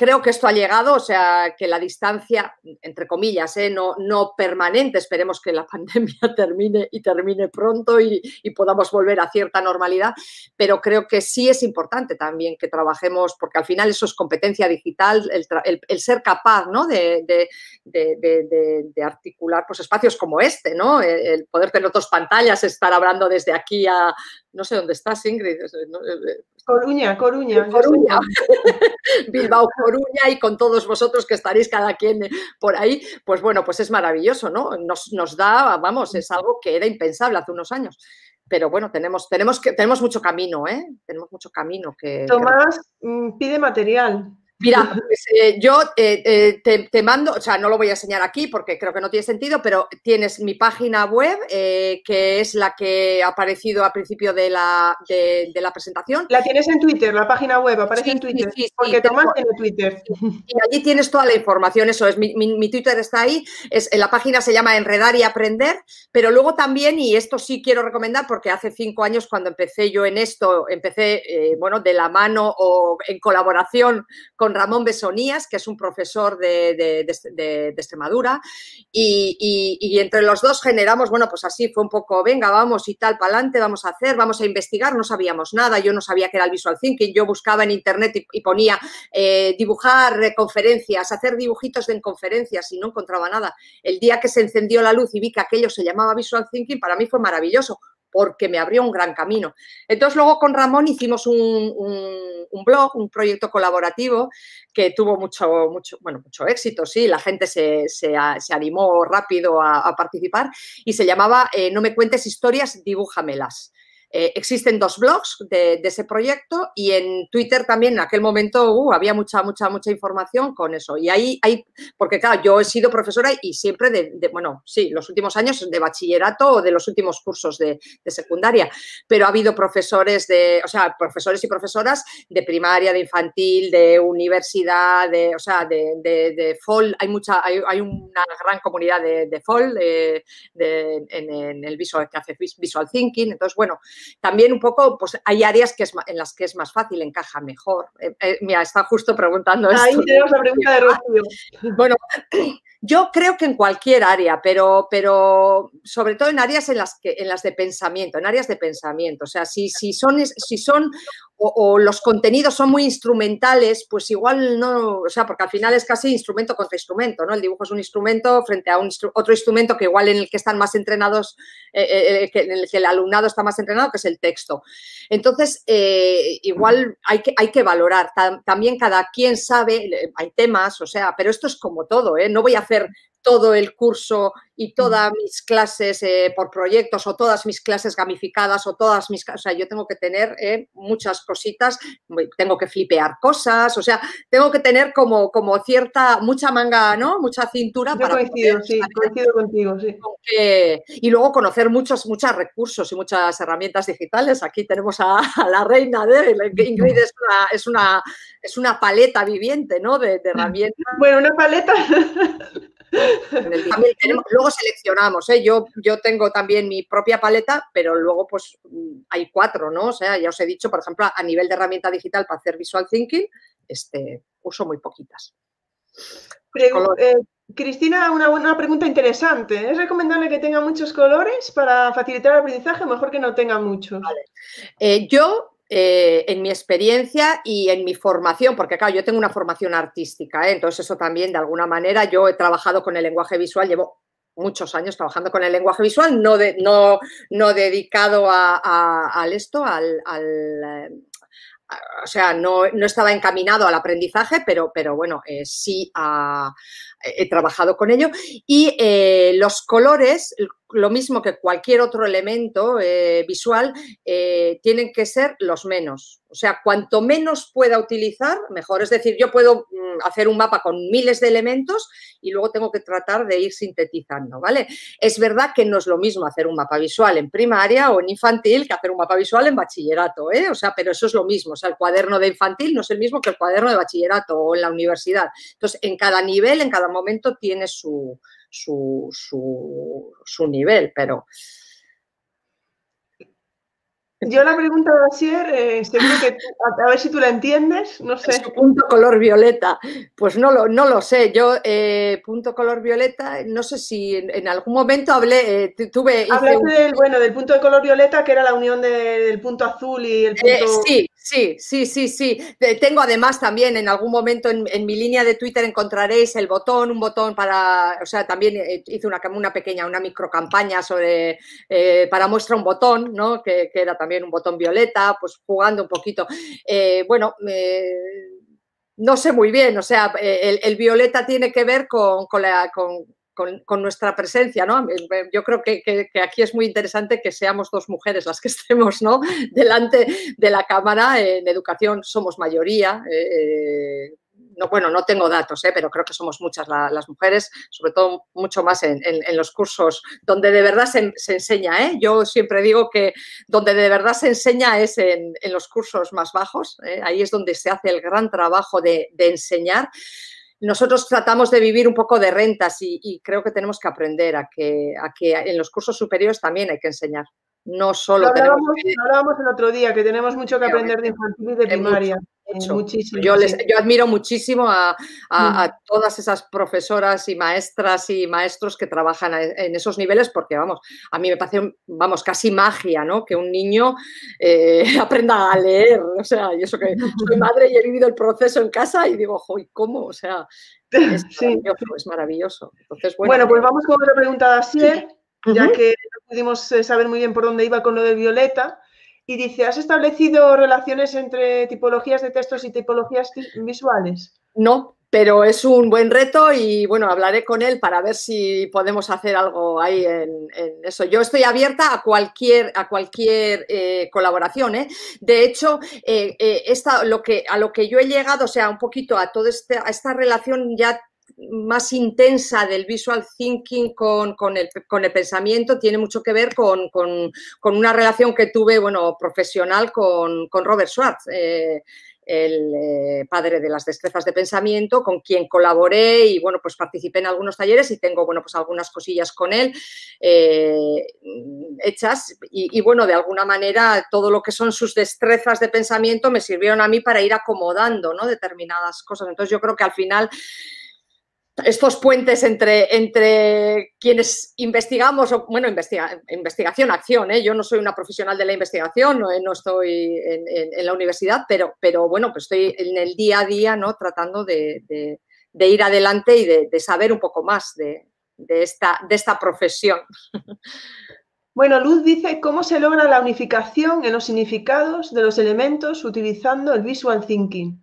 creo que esto ha llegado, o sea, que la distancia, entre comillas, ¿eh? no, no permanente, esperemos que la pandemia termine y termine pronto y, podamos volver a cierta normalidad, pero creo que sí es importante también que trabajemos, porque al final eso es competencia digital, el, ser capaz ¿no? de, de, articular pues, espacios como este, ¿no? el poder tener dos pantallas, estar hablando desde aquí a, no sé dónde estás, Ingrid. Eh, eh, Coruña, Coruña. Coruña. Bilbao, Coruña y con todos vosotros que estaréis cada quien por ahí, pues bueno, pues es maravilloso, ¿no? Nos, nos da, vamos, es algo que era impensable hace unos años. Pero bueno, tenemos, tenemos, que, tenemos mucho camino, ¿eh? Tenemos mucho camino que... Tomás mm, pide material. Mira, pues, eh, yo eh, eh, te, mando, o sea, no lo voy a enseñar aquí porque creo que no tiene sentido, pero tienes mi página web, que es la que ha aparecido al principio de la, de, la presentación. La tienes en Twitter, la página web, aparece en Twitter. Sí, porque Tomás tiene Twitter. Y allí tienes toda la información, eso es, mi, mi, Twitter está ahí, es, la página se llama Enredar y Aprender, pero luego también, y esto sí quiero recomendar porque hace cinco años cuando empecé yo en esto, empecé, bueno, de la mano o en colaboración con Ramón Besonías, que es un profesor de, Extremadura, y, entre los dos generamos, bueno, pues así fue un poco, venga, vamos y tal, para adelante, vamos a hacer, vamos a investigar, no sabíamos nada, yo no sabía que era el visual thinking, yo buscaba en internet y, ponía eh, dibujar conferencias, hacer dibujitos de conferencias y no encontraba nada. El día que se encendió la luz y vi que aquello se llamaba visual thinking, para mí fue maravilloso porque me abrió un gran camino. Entonces luego con Ramón hicimos un, blog, un proyecto colaborativo que tuvo mucho, mucho, bueno, mucho éxito, sí, la gente se, animó rápido a, participar y se llamaba eh, No me cuentes historias, dibújamelas. Eh, existen dos blogs de, ese proyecto y en Twitter también en aquel momento uh, había mucha, mucha, mucha información con eso. Y ahí hay, porque claro, yo he sido profesora y siempre de, bueno, sí, los últimos años de bachillerato o de los últimos cursos de, secundaria, pero ha habido profesores de, o sea, profesores y profesoras de primaria, de infantil, de universidad, de, o sea, de, de, FOL, hay mucha, hay, hay, una gran comunidad de, FOL en, en, el visual, que hace visual thinking, entonces, bueno, también un poco, pues hay áreas que es, en las que es más fácil, encaja mejor. Eh, eh, mira, está justo preguntando Ahí tenemos la pregunta de Rocío. Bueno, yo creo que en cualquier área, pero, pero sobre todo en áreas en las, que, en las de pensamiento, en áreas de pensamiento. O sea, si, si son, si son o, los contenidos son muy instrumentales, pues igual no, o sea, porque al final es casi instrumento contra instrumento, ¿no? El dibujo es un instrumento frente a un otro instrumento que igual en el que están más entrenados, eh, eh, eh, en el que el alumnado está más entrenado, que es el texto. Entonces, igual hay que, hay que valorar. También cada quien sabe, hay temas, o sea, pero esto es como todo, ¿eh? No voy a hacer todo el curso y todas mis clases eh, por proyectos o todas mis clases gamificadas o todas mis... O sea, yo tengo que tener eh, muchas cositas, tengo que flipear cosas, o sea, tengo que tener como, como cierta, mucha manga, ¿no? Mucha cintura para... Coincido, sí, coincido contigo, sí. y luego conocer muchos, muchos recursos y muchas herramientas digitales. Aquí tenemos a, la reina de Ingrid, es una, es una, es una paleta viviente, ¿no? De, de herramientas. Bueno, una paleta... luego seleccionamos, ¿eh? yo, yo tengo también mi propia paleta, pero luego pues hay cuatro, ¿no? O sea, ya os he dicho, por ejemplo, a nivel de herramienta digital para hacer visual thinking, este, uso muy poquitas. Eh, Cristina, una, buena pregunta interesante. ¿Es recomendable que tenga muchos colores para facilitar el aprendizaje? Mejor que no tenga muchos. Eh, yo eh, en mi experiencia y en mi formación, porque claro, yo tengo una formación artística, ¿eh? entonces eso también de alguna manera yo he trabajado con el lenguaje visual, llevo muchos años trabajando con el lenguaje visual, no, no, no dedicado a, esto, al, eh, o sea, no, estaba encaminado al aprendizaje, pero, pero bueno, sí he trabajado con ello. Y los colores, lo mismo que cualquier otro elemento eh, visual, eh, tienen que ser los menos. O sea, cuanto menos pueda utilizar, mejor. Es decir, yo puedo mm, hacer un mapa con miles de elementos y luego tengo que tratar de ir sintetizando, ¿vale? Es verdad que no es lo mismo hacer un mapa visual en primaria o en infantil que hacer un mapa visual en bachillerato, ¿eh? O sea, pero eso es lo mismo. O sea, el cuaderno de infantil no es el mismo que el cuaderno de bachillerato o en la universidad. Entonces, en cada nivel, en cada momento tiene su, su, su, nivel, pero... Yo la pregunta va a ser, eh, que a, ver si tú la entiendes, no sé. punto color violeta, pues no lo, no lo sé. Yo, eh, punto color violeta, no sé si en, algún momento hablé, eh, tuve... Hablaste del, bueno, del punto de color violeta, que era la unión del punto azul y el punto... sí, Sí, sí, sí, sí. Tengo además también en algún momento en, mi línea de Twitter encontraréis el botón, un botón para, o sea, también eh, hice una, una pequeña, una micro campaña sobre, eh, para muestra un botón, ¿no? Que, era también un botón violeta, pues jugando un poquito. Eh, bueno, no sé muy bien, o sea, el, violeta tiene que ver con, la, con, con, nuestra presencia, ¿no? Yo creo que, aquí es muy interesante que seamos dos mujeres las que estemos, ¿no? Delante de la Cámara. En educación somos mayoría. Eh, no, bueno, no tengo datos, ¿eh? pero creo que somos muchas las mujeres, sobre todo mucho más en, los cursos donde de verdad se, enseña. ¿eh? Yo siempre digo que donde de verdad se enseña es en, los cursos más bajos. Ahí es donde se hace el gran trabajo de, de enseñar nosotros tratamos de vivir un poco de rentas y, creo que tenemos que aprender a que, a que en los cursos superiores también hay que enseñar. No solo hablábamos, hablábamos el otro día que tenemos mucho que aprender de infantil y de primaria. Yo, les, yo admiro muchísimo a, mm. todas esas profesoras y maestras y maestros que trabajan en esos niveles porque, vamos, a mí me parece, vamos, casi magia, ¿no? Que un niño eh, aprenda a leer. O sea, y eso que soy madre y he vivido el proceso en casa y digo, ¿y cómo? O sea, es maravilloso, es maravilloso. Entonces, bueno, pues vamos con otra pregunta de Asier, ya que no pudimos eh, saber muy bien por dónde iba con lo de Violeta. Y dice, ¿has establecido relaciones entre tipologías de textos y tipologías visuales? No, pero es un buen reto y bueno, hablaré con él para ver si podemos hacer algo ahí en, eso. Yo estoy abierta a cualquier, a cualquier eh, colaboración. ¿eh? De hecho, eh, esta, lo que, a lo que yo he llegado, o sea, un poquito a toda este, esta relación ya más intensa del visual thinking con, el, pensamiento tiene mucho que ver con, una relación que tuve, bueno, profesional con, Robert Schwartz. Eh, el eh, padre de las destrezas de pensamiento, con quien colaboré y bueno, pues participé en algunos talleres y tengo, bueno, pues algunas cosillas con él eh, hechas y, bueno, de alguna manera todo lo que son sus destrezas de pensamiento me sirvieron a mí para ir acomodando, ¿no? Determinadas cosas. Entonces yo creo que al final estos puentes entre, entre quienes investigamos, bueno, investigación, acción, ¿eh? yo no soy una profesional de la investigación, no, no estoy en, la universidad, pero, pero bueno, pues estoy en el día a día ¿no? tratando de, ir adelante y de, saber un poco más de, esta, de esta profesión. Bueno, Luz dice cómo se logra la unificación en los significados de los elementos utilizando el visual thinking.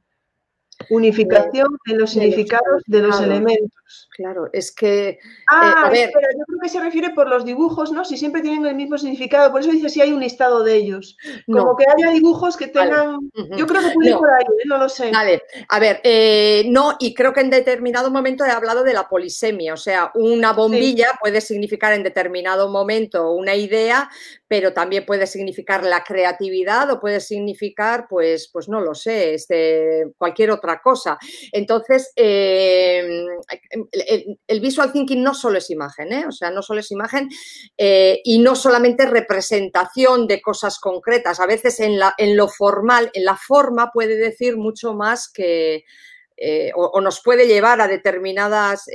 Unificación en los significados de los elementos. Claro, es que. Eh, ah, a ver. yo creo que se refiere por los dibujos, ¿no? Si siempre tienen el mismo significado, por eso dice si hay un listado de ellos. Como que haya dibujos que tengan. Yo creo que puede ir por ahí, ¿eh? no lo sé. Vale, a ver, eh, no, y creo que en determinado momento he hablado de la polisemia, o sea, una bombilla puede significar en determinado momento una idea, pero también puede significar la creatividad o puede significar, pues, pues no lo sé, este, cualquier otra cosa. Entonces, eh, el, visual thinking no solo es imagen, ¿eh? o sea, no solo es imagen eh, y no solamente representación de cosas concretas. A veces en, lo formal, en la forma puede decir mucho más que, o, nos puede llevar a determinadas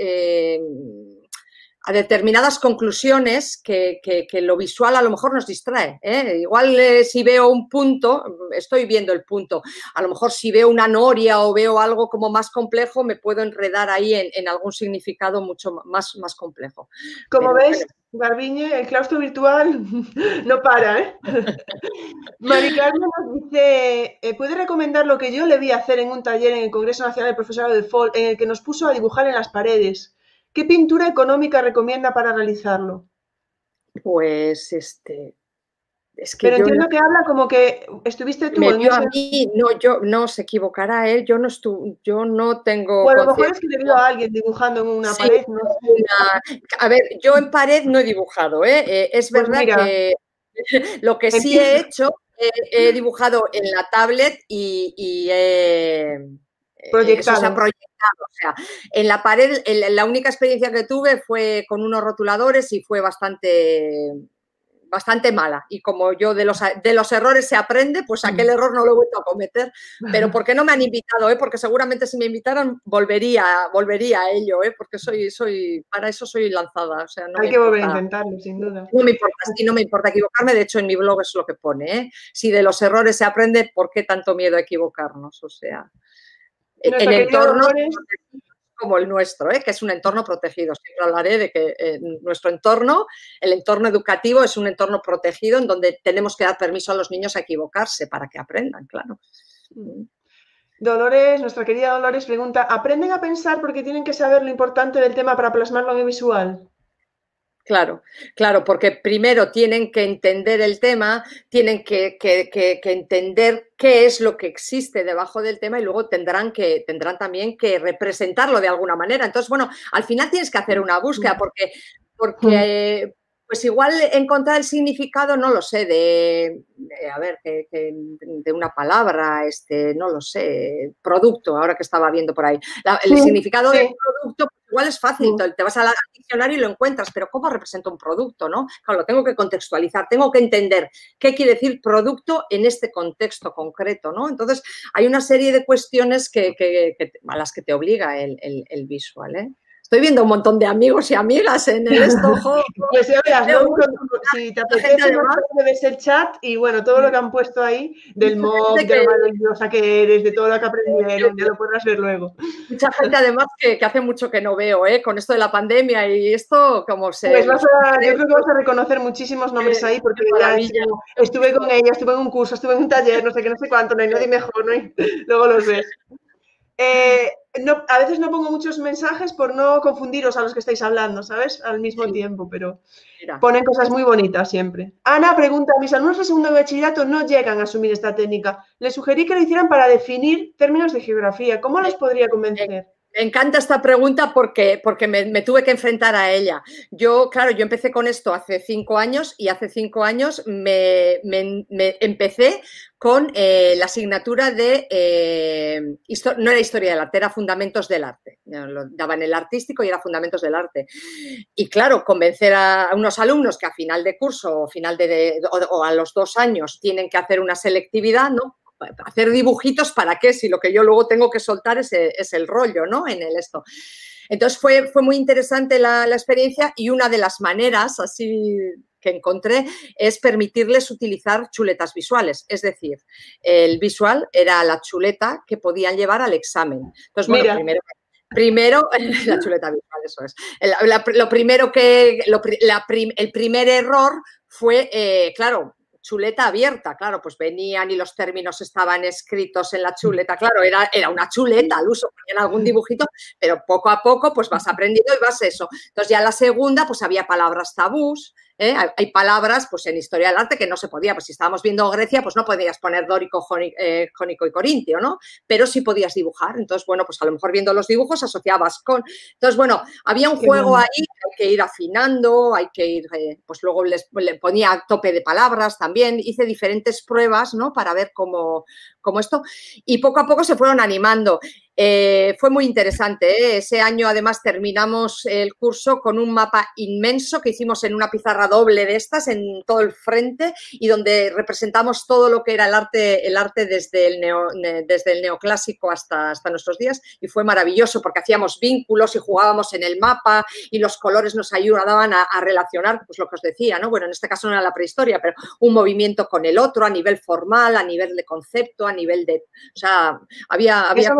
a determinadas conclusiones que, lo visual a lo mejor nos distrae. ¿eh? Igual eh, si veo un punto, estoy viendo el punto. A lo mejor si veo una noria o veo algo como más complejo, me puedo enredar ahí en, algún significado mucho más, más complejo. Como ves, Garbiñe, el claustro virtual no para. ¿eh? Mari nos dice, eh, ¿puede recomendar lo que yo le vi hacer en un taller en el Congreso Nacional del Profesorado de FOL, en el que nos puso a dibujar en las paredes? ¿Qué pintura económica recomienda para realizarlo? Pues este. Es que Pero entiendo que habla como que estuviste tú. Me vio a mí, no, yo no se equivocará él, yo no estuve, yo no tengo. Bueno, a lo mejor es que le vio a alguien dibujando en una pared. ¿no? A ver, yo en pared no he dibujado, ¿eh? eh es pues verdad que lo que sí he hecho, he dibujado en la tablet y, y proyectado. O sea, en la pared, la única experiencia que tuve fue con unos rotuladores y fue bastante bastante mala. Y como yo de los, de los errores se aprende, pues aquel error no lo he vuelto a cometer. Pero ¿por qué no me han invitado? Eh? Porque seguramente si me invitaran volvería, volvería a ello, ¿eh? porque soy, soy, para eso soy lanzada. O sea, Hay que volver a intentarlo, sin duda. No me importa, sí, no me importa equivocarme. De hecho, en mi blog es lo que pone. ¿eh? Si de los errores se aprende, ¿por qué tanto miedo a equivocarnos? O sea en entornos como el nuestro, ¿eh? que es un entorno protegido. Siempre hablaré de que eh, nuestro entorno, el entorno educativo, es un entorno protegido en donde tenemos que dar permiso a los niños a equivocarse para que aprendan, claro. Mm. Dolores, nuestra querida Dolores pregunta, ¿aprenden a pensar porque tienen que saber lo importante del tema para plasmarlo en visual? Claro, claro, porque primero tienen que entender el tema, tienen que, entender qué es lo que existe debajo del tema y luego tendrán que tendrán también que representarlo de alguna manera. Entonces, bueno, al final tienes que hacer una búsqueda porque, porque pues igual encontrar el significado, no lo sé, de, a ver, de, una palabra, este, no lo sé, producto, ahora que estaba viendo por ahí. el significado de producto, pues igual es fácil, te vas al diccionario y lo encuentras, pero ¿cómo representa un producto, no? Claro, lo tengo que contextualizar, tengo que entender qué quiere decir producto en este contexto concreto, ¿no? Entonces, hay una serie de cuestiones que, a las que te obliga el, el visual, ¿eh? Estoy viendo un montón de amigos y amigas en el estojo. pues ya verás, si te apetece, ves el chat y bueno, todo lo que han puesto ahí del mob, de lo maravillosa que eres, de todo lo que aprendieron, ya lo podrás ver luego. Mucha gente además que, hace mucho que no veo, ¿eh? con esto de la pandemia y esto, como se... Pues vas a, yo creo que vas a reconocer muchísimos nombres ahí porque ya estuve, con ella, estuve en un curso, estuve en un taller, no sé qué, no sé cuánto, no hay nadie mejor, ¿no? luego los ves. Eh, no, a veces no pongo muchos mensajes por no confundiros a los que estáis hablando, ¿sabes? Al mismo tiempo, pero ponen cosas muy bonitas siempre. Ana pregunta, mis alumnos de segundo de bachillerato no llegan a asumir esta técnica. Les sugerí que lo hicieran para definir términos de geografía. ¿Cómo los podría convencer? Me encanta esta pregunta porque, porque me, tuve que enfrentar a ella. Yo, claro, yo empecé con esto hace cinco años y hace cinco años me, empecé con eh, la asignatura de, eh, no era historia del arte, era fundamentos del arte. Lo daban el artístico y era fundamentos del arte. Y claro, convencer a unos alumnos que a final de curso o, final de, o a los dos años tienen que hacer una selectividad, ¿no? Hacer dibujitos para qué, si lo que yo luego tengo que soltar es, el rollo, ¿no? En el esto. Entonces fue, fue muy interesante la, experiencia y una de las maneras así que encontré es permitirles utilizar chuletas visuales. Es decir, el visual era la chuleta que podían llevar al examen. Entonces, bueno, primero, primero, la chuleta visual, eso es. lo primero que, el primer error fue, eh, claro, chuleta abierta, claro, pues venían y los términos estaban escritos en la chuleta, claro, era, era una chuleta al uso, ponían algún dibujito, pero poco a poco pues vas aprendiendo y vas eso. Entonces ya la segunda pues había palabras tabús, ¿eh? Hay palabras pues, en historia del arte que no se podía, pues si estábamos viendo Grecia, pues no podías poner dórico, eh, jónico y corintio, ¿no? Pero sí podías dibujar. Entonces, bueno, pues a lo mejor viendo los dibujos asociabas con... Entonces, bueno, había un juego ahí que hay que ir afinando, hay que ir, eh, pues luego les, le ponía tope de palabras también, hice diferentes pruebas, ¿no? Para ver cómo, cómo esto, y poco a poco se fueron animando. Eh, fue muy interesante. ¿eh? Ese año, además, terminamos el curso con un mapa inmenso que hicimos en una pizarra doble de estas, en todo el frente, y donde representamos todo lo que era el arte, el arte desde, el desde el neoclásico hasta, hasta nuestros días. Y fue maravilloso porque hacíamos vínculos y jugábamos en el mapa y los colores nos ayudaban a, relacionar, pues lo que os decía, ¿no? Bueno, en este caso no era la prehistoria, pero un movimiento con el otro a nivel formal, a nivel de concepto, a nivel de. O sea, había. había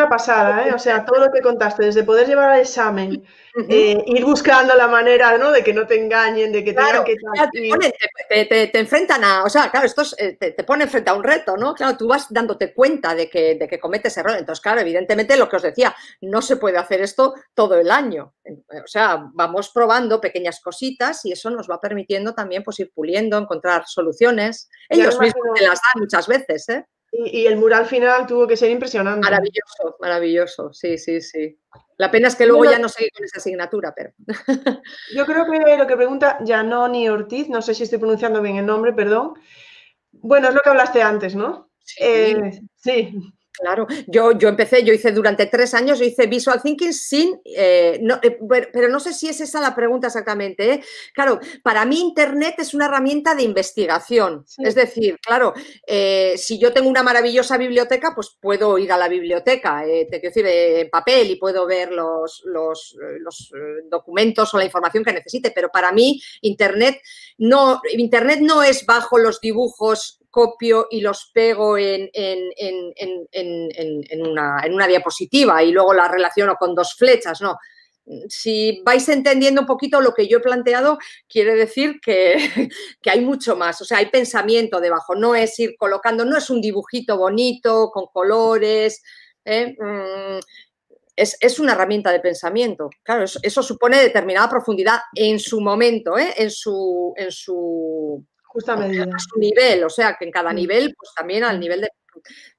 una pasada, ¿eh? O sea, todo lo que contaste, desde poder llevar al examen, eh, ir buscando la manera, ¿no? De que no te engañen, de que claro, que... Te, enfrentan a, o sea, claro, esto eh, te, te ponen frente a un reto, ¿no? Claro, tú vas dándote cuenta de que, de que cometes error. Entonces, claro, evidentemente lo que os decía, no se puede hacer esto todo el año. O sea, vamos probando pequeñas cositas y eso nos va permitiendo también pues ir puliendo, encontrar soluciones. Ellos mismos te las dan muchas veces, ¿eh? Y, el mural final tuvo que ser impresionante. Maravilloso, maravilloso, sí, sí, sí. La pena es que luego ya no seguí con esa asignatura, pero... yo creo que lo que pregunta Janoni Ortiz, no sé si estoy pronunciando bien el nombre, perdón. Bueno, es lo que hablaste antes, ¿no? sí. Eh, Claro, yo, yo empecé, yo hice durante tres años, yo hice visual thinking sin, eh, eh, pero no sé si es esa la pregunta exactamente. ¿eh? Claro, para mí Internet es una herramienta de investigación. Es decir, claro, si yo tengo una maravillosa biblioteca, pues puedo ir a la biblioteca, te quiero decir, en papel y puedo ver los, los, los, documentos o la información que necesite, pero para mí Internet no, Internet no es bajo los dibujos copio y los pego en, una, diapositiva y luego la relaciono con dos flechas, no. Si vais entendiendo un poquito lo que yo he planteado, quiere decir que, hay mucho más, o sea, hay pensamiento debajo, no es ir colocando, no es un dibujito bonito con colores, ¿eh? mm, es, una herramienta de pensamiento. Claro, eso, supone determinada profundidad en su momento, ¿eh? en, su, en, su, Justa medida. A su nivel, o sea, que en cada nivel, pues también al nivel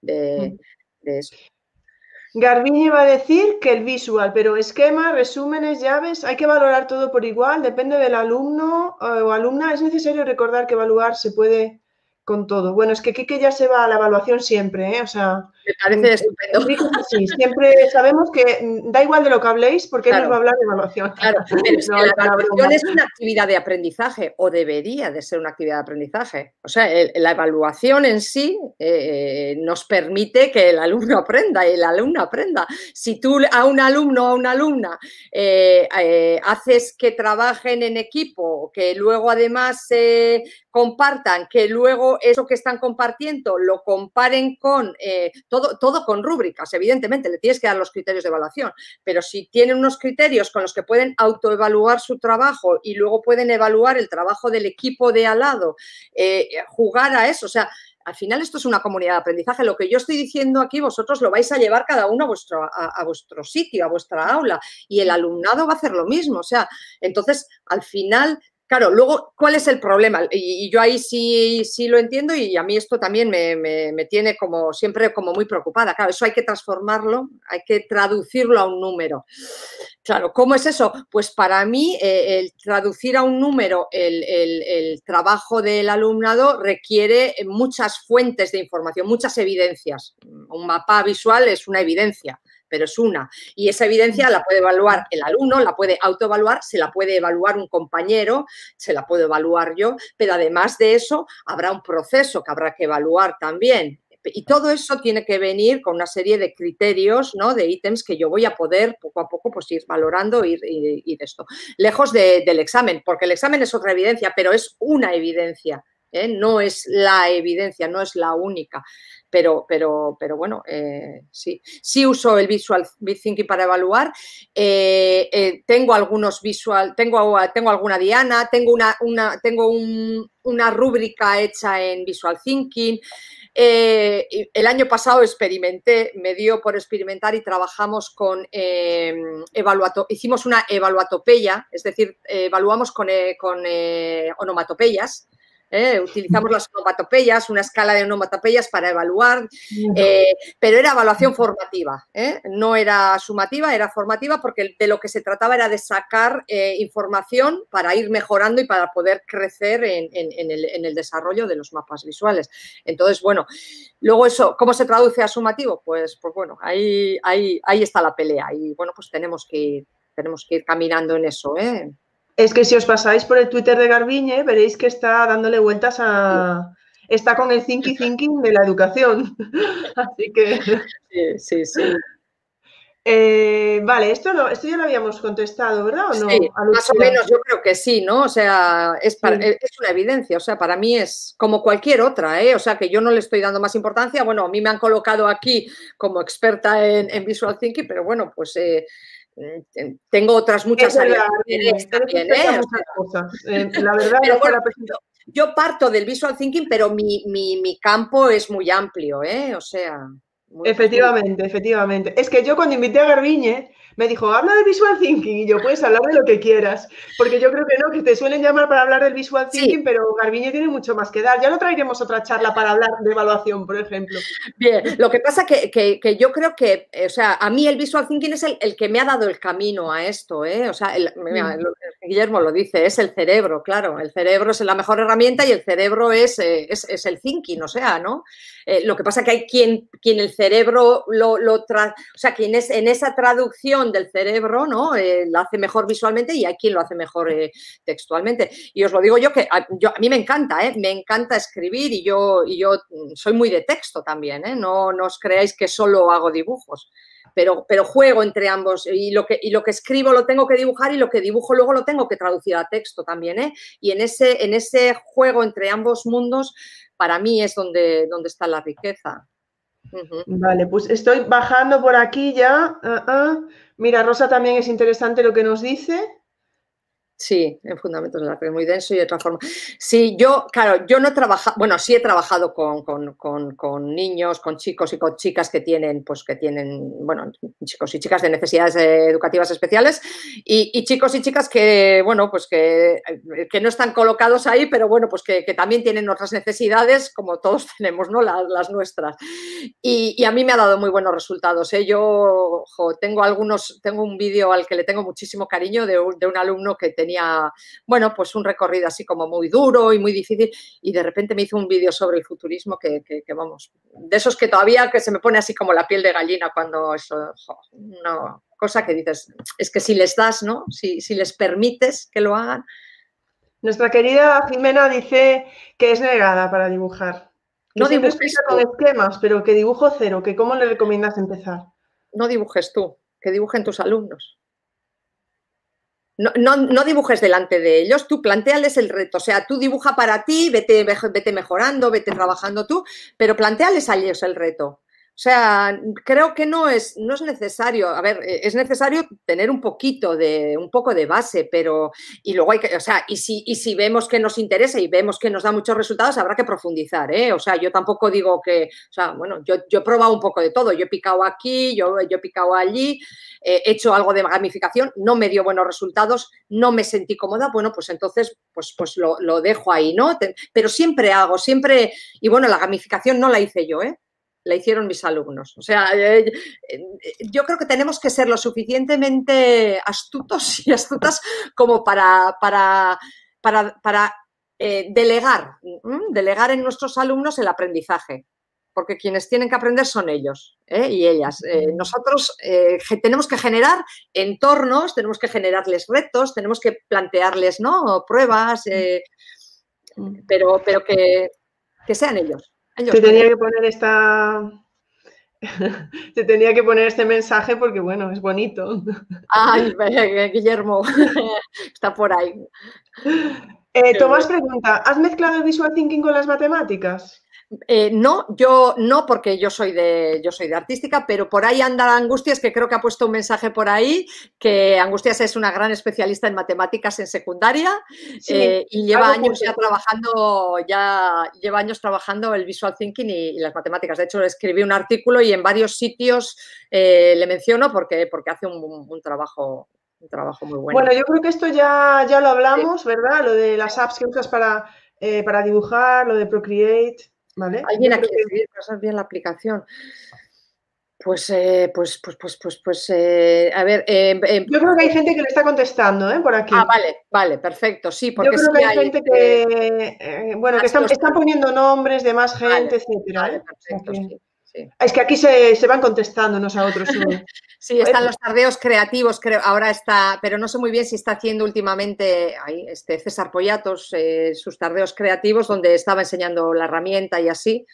de, eso. Garbiñe va a decir que el visual, pero esquema, resúmenes, llaves, hay que valorar todo por igual, depende del alumno eh, o alumna. Es necesario recordar que evaluar se puede con todo. Bueno, es que Kike ya se va a la evaluación siempre, ¿eh? O sea... Me parece estupendo. Sí, siempre sabemos que mm, da igual de lo que habléis porque él nos va a hablar de evaluación. Claro, pero la evaluación es una actividad de aprendizaje o debería de ser una actividad de aprendizaje. O sea, la evaluación en sí eh, nos permite que el alumno aprenda y el alumno aprenda. Si tú a un alumno o a una alumna eh, eh, haces que trabajen en equipo, que luego además se compartan, que luego eso que están compartiendo lo comparen con eh, todo, todo con rúbricas, evidentemente, le tienes que dar los criterios de evaluación, pero si tienen unos criterios con los que pueden autoevaluar su trabajo y luego pueden evaluar el trabajo del equipo de al lado, eh, jugar a eso, o sea, al final esto es una comunidad de aprendizaje. Lo que yo estoy diciendo aquí, vosotros lo vais a llevar cada uno a vuestro, a, vuestro sitio, a vuestra aula, y el alumnado va a hacer lo mismo. O sea, entonces, al final, Claro, luego, ¿cuál es el problema? Y, yo ahí sí, sí lo entiendo y a mí esto también me, tiene como siempre como muy preocupada. Claro, eso hay que transformarlo, hay que traducirlo a un número. Claro, ¿cómo es eso? Pues para mí eh, el traducir a un número el, el, trabajo del alumnado requiere muchas fuentes de información, muchas evidencias. Un mapa visual es una evidencia pero es una. Y esa evidencia la puede evaluar el alumno, la puede autoevaluar, se la puede evaluar un compañero, se la puedo evaluar yo, pero además de eso habrá un proceso que habrá que evaluar también. Y todo eso tiene que venir con una serie de criterios, ¿no? De ítems que yo voy a poder poco a poco pues, ir valorando y, de esto. Lejos del examen, porque el examen es otra evidencia, pero es una evidencia. ¿Eh? no es la evidencia, no es la única pero, pero, pero bueno, eh, sí, sí uso el Visual Thinking para evaluar. Eh, tengo algunos visual, tengo, tengo alguna diana, tengo una, una tengo una rúbrica hecha en Visual Thinking. el año pasado experimenté, me dio por experimentar y trabajamos con eh, hicimos una evaluatopeya, es decir, evaluamos con, con onomatopeyas ¿eh? utilizamos las onomatopeyas, una escala de onomatopeyas para evaluar, eh, pero era evaluación formativa, ¿eh? no era sumativa, era formativa porque de lo que se trataba era de sacar información para ir mejorando y para poder crecer en, el, desarrollo de los mapas visuales. Entonces, bueno, luego eso, ¿cómo se traduce a sumativo? Pues, pues bueno, ahí, ahí, ahí está la pelea y bueno, pues tenemos que ir, tenemos que ir caminando en eso. ¿eh? Es que si os pasáis por el Twitter de Garbiñe, veréis que está dándole vueltas a. Está con el thinking thinking de la educación. Así que. Sí, sí, sí. Eh, vale, esto, no, esto ya lo habíamos contestado, ¿verdad? ¿O no? Sí, más o menos yo creo que sí, ¿no? O sea, es, es, una evidencia, o sea, para mí es como cualquier otra, ¿eh? O sea, que yo no le estoy dando más importancia. Bueno, a mí me han colocado aquí como experta en, Visual Thinking, pero bueno, pues eh, tengo otras muchas áreas también, ¿eh? eh la verdad yo, parto del visual thinking, pero mi, mi, campo es muy amplio, ¿eh? O sea. efectivamente, efectivamente. Es que yo cuando invité a Garbiñe, me dijo, habla de visual thinking y yo, puedes hablar de lo que quieras, porque yo creo que no, que te suelen llamar para hablar del visual thinking, pero Garbiñe tiene mucho más que dar. Ya lo traeremos otra charla para hablar de evaluación, por ejemplo. Bien, lo que pasa que, que, yo creo que, o sea, a mí el visual thinking es el, que me ha dado el camino a esto, ¿eh? O sea, mm. Guillermo lo dice, es el cerebro, claro, el cerebro es la mejor herramienta y el cerebro es, eh, es, el thinking, o sea, ¿no? Eh, lo que pasa que hay quien, quien el cerebro lo, lo o sea, quien es en esa traducción del cerebro, ¿no? Eh, lo hace mejor visualmente y hay quien lo hace mejor textualmente. Y os lo digo yo que a, yo, a mí me encanta, ¿eh? Me encanta escribir y yo, y yo soy muy de texto también, ¿eh? No, no os creáis que solo hago dibujos. Pero, pero, juego entre ambos y lo, que, y lo que escribo lo tengo que dibujar y lo que dibujo luego lo tengo que traducir a texto también. ¿eh? Y en ese, en ese juego entre ambos mundos, para mí es donde, donde está la riqueza. Vale, pues estoy bajando por aquí ya. Ah, ah. Mira, Rosa también es interesante lo que nos dice. Sí, en fundamentos de la red, muy denso y de otra forma. Sí, yo, claro, yo no he trabajado, bueno, sí he trabajado con, niños, con chicos y con chicas que tienen, pues que tienen, bueno, chicos y chicas de necesidades educativas especiales y, chicos y chicas que, bueno, pues que, no están colocados ahí, pero bueno, pues que, también tienen otras necesidades, como todos tenemos, ¿no? Las, nuestras. Y, a mí me ha dado muy buenos resultados. ¿eh? Yo tengo algunos, tengo un vídeo al que le tengo muchísimo cariño de de un alumno que tenía bueno, pues un recorrido así como muy duro y muy difícil y de repente me hizo un vídeo sobre el futurismo que, vamos, de esos que todavía que se me pone así como la piel de gallina cuando eso, una cosa que dices, es que si les das, ¿no? Si, si les permites que lo hagan. Nuestra querida Jimena dice que es negada para dibujar. no dibujes con esquemas, pero que dibujo cero, que cómo le recomiendas empezar. No dibujes tú, que dibujen tus alumnos. No, dibujes delante de ellos, tú planteales el reto. O sea, tú dibuja para ti, vete, vete mejorando, vete trabajando tú, pero planteales a ellos el reto. O sea, creo que no es, no es necesario, a ver, e, es necesario tener un poquito de, un poco de base, pero, y luego hay que, o sea, y si, y si vemos que nos interesa y vemos que nos da muchos resultados, habrá que profundizar, ¿eh? O sea, yo tampoco digo que, o sea, bueno, yo, yo he probado un poco de todo, yo he picado aquí, yo, yo he picado allí, he hecho algo de gamificación, no me dio buenos resultados, no me sentí cómoda, bueno, pues entonces, pues, pues lo, lo dejo ahí, ¿no? Pero siempre hago, siempre, y bueno, la gamificación no la hice yo, ¿eh? La hicieron mis alumnos. O sea, eh, eh, yo creo que tenemos que ser lo suficientemente astutos y astutas como para, para, para, eh, delegar, delegar en nuestros alumnos el aprendizaje. Porque quienes tienen que aprender son ellos y ellas. nosotros tenemos que generar entornos, tenemos que generarles retos, tenemos que plantearles ¿no? pruebas, pero, pero que, que sean ellos. Se tenía que poner esta. Tenía que poner este mensaje porque, bueno, es bonito. Ay, Guillermo, está por ahí. Eh, Tomás pregunta: ¿has mezclado el visual thinking con las matemáticas? Eh, no, yo no, porque yo soy de yo soy de artística, pero por ahí anda Angustias, que creo que ha puesto un mensaje por ahí, que Angustias es una gran especialista en matemáticas en secundaria eh, y lleva años ya trabajando, ya lleva años trabajando el visual thinking y, las matemáticas. De hecho, escribí un artículo y en varios sitios eh, le menciono porque, porque hace un, trabajo un trabajo muy bueno. Bueno, yo creo que esto ya, ya lo hablamos, ¿verdad? Lo de las apps que usas para, para dibujar, lo de Procreate. ¿Alguien aquí quiere pasar bien la aplicación? Pues, eh, pues, pues, pues, pues, pues, eh, a ver. Em, em, yo creo que hay gente que le está contestando, ¿eh? Por aquí. Ah, vale, vale, perfecto, sí, porque Yo creo que hay, gente que, bueno, que están, poniendo nombres de más gente, etcétera. Vale, perfecto, sí, Es que aquí se, se van contestándonos a otros. Sí, están los tardeos creativos, creo. Ahora está, pero no sé muy bien si está haciendo últimamente ahí, este César Pollatos eh, sus tardeos creativos, donde estaba enseñando la herramienta y así.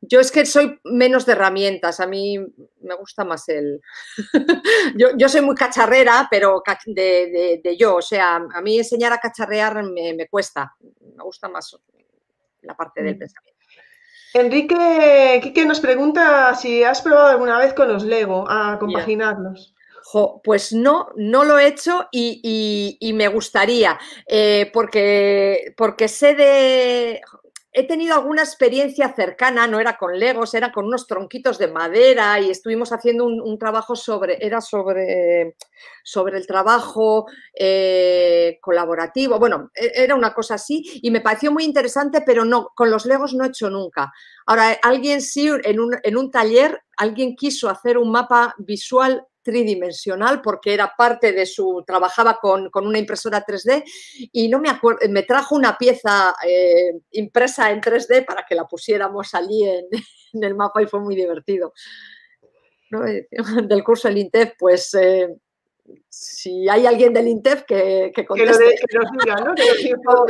Yo es que soy menos de herramientas, a mí me gusta más el... yo, soy muy cacharrera, pero de, yo, o sea, a mí enseñar a cacharrear me, me cuesta, me gusta más la parte del mm. pensamiento. Enrique Quique nos pregunta si has probado alguna vez con los Lego a compaginarlos. pues no, no lo he hecho y, me gustaría, eh, porque, porque sé de, he tenido alguna experiencia cercana, no era con legos, era con unos tronquitos de madera y estuvimos haciendo un, trabajo sobre, era sobre, sobre el trabajo eh, colaborativo, bueno, e, era una cosa así y me pareció muy interesante, pero no, con los legos no he hecho nunca. Ahora, alguien sí, en un, en un taller, alguien quiso hacer un mapa visual tridimensional porque era parte de su, trabajaba con, una impresora 3D y no me acuerdo, me trajo una pieza eh, impresa en 3D para que la pusiéramos allí en, el mapa y fue muy divertido. Del curso del INTEF, pues eh, si hay alguien del INTEF que, que conteste.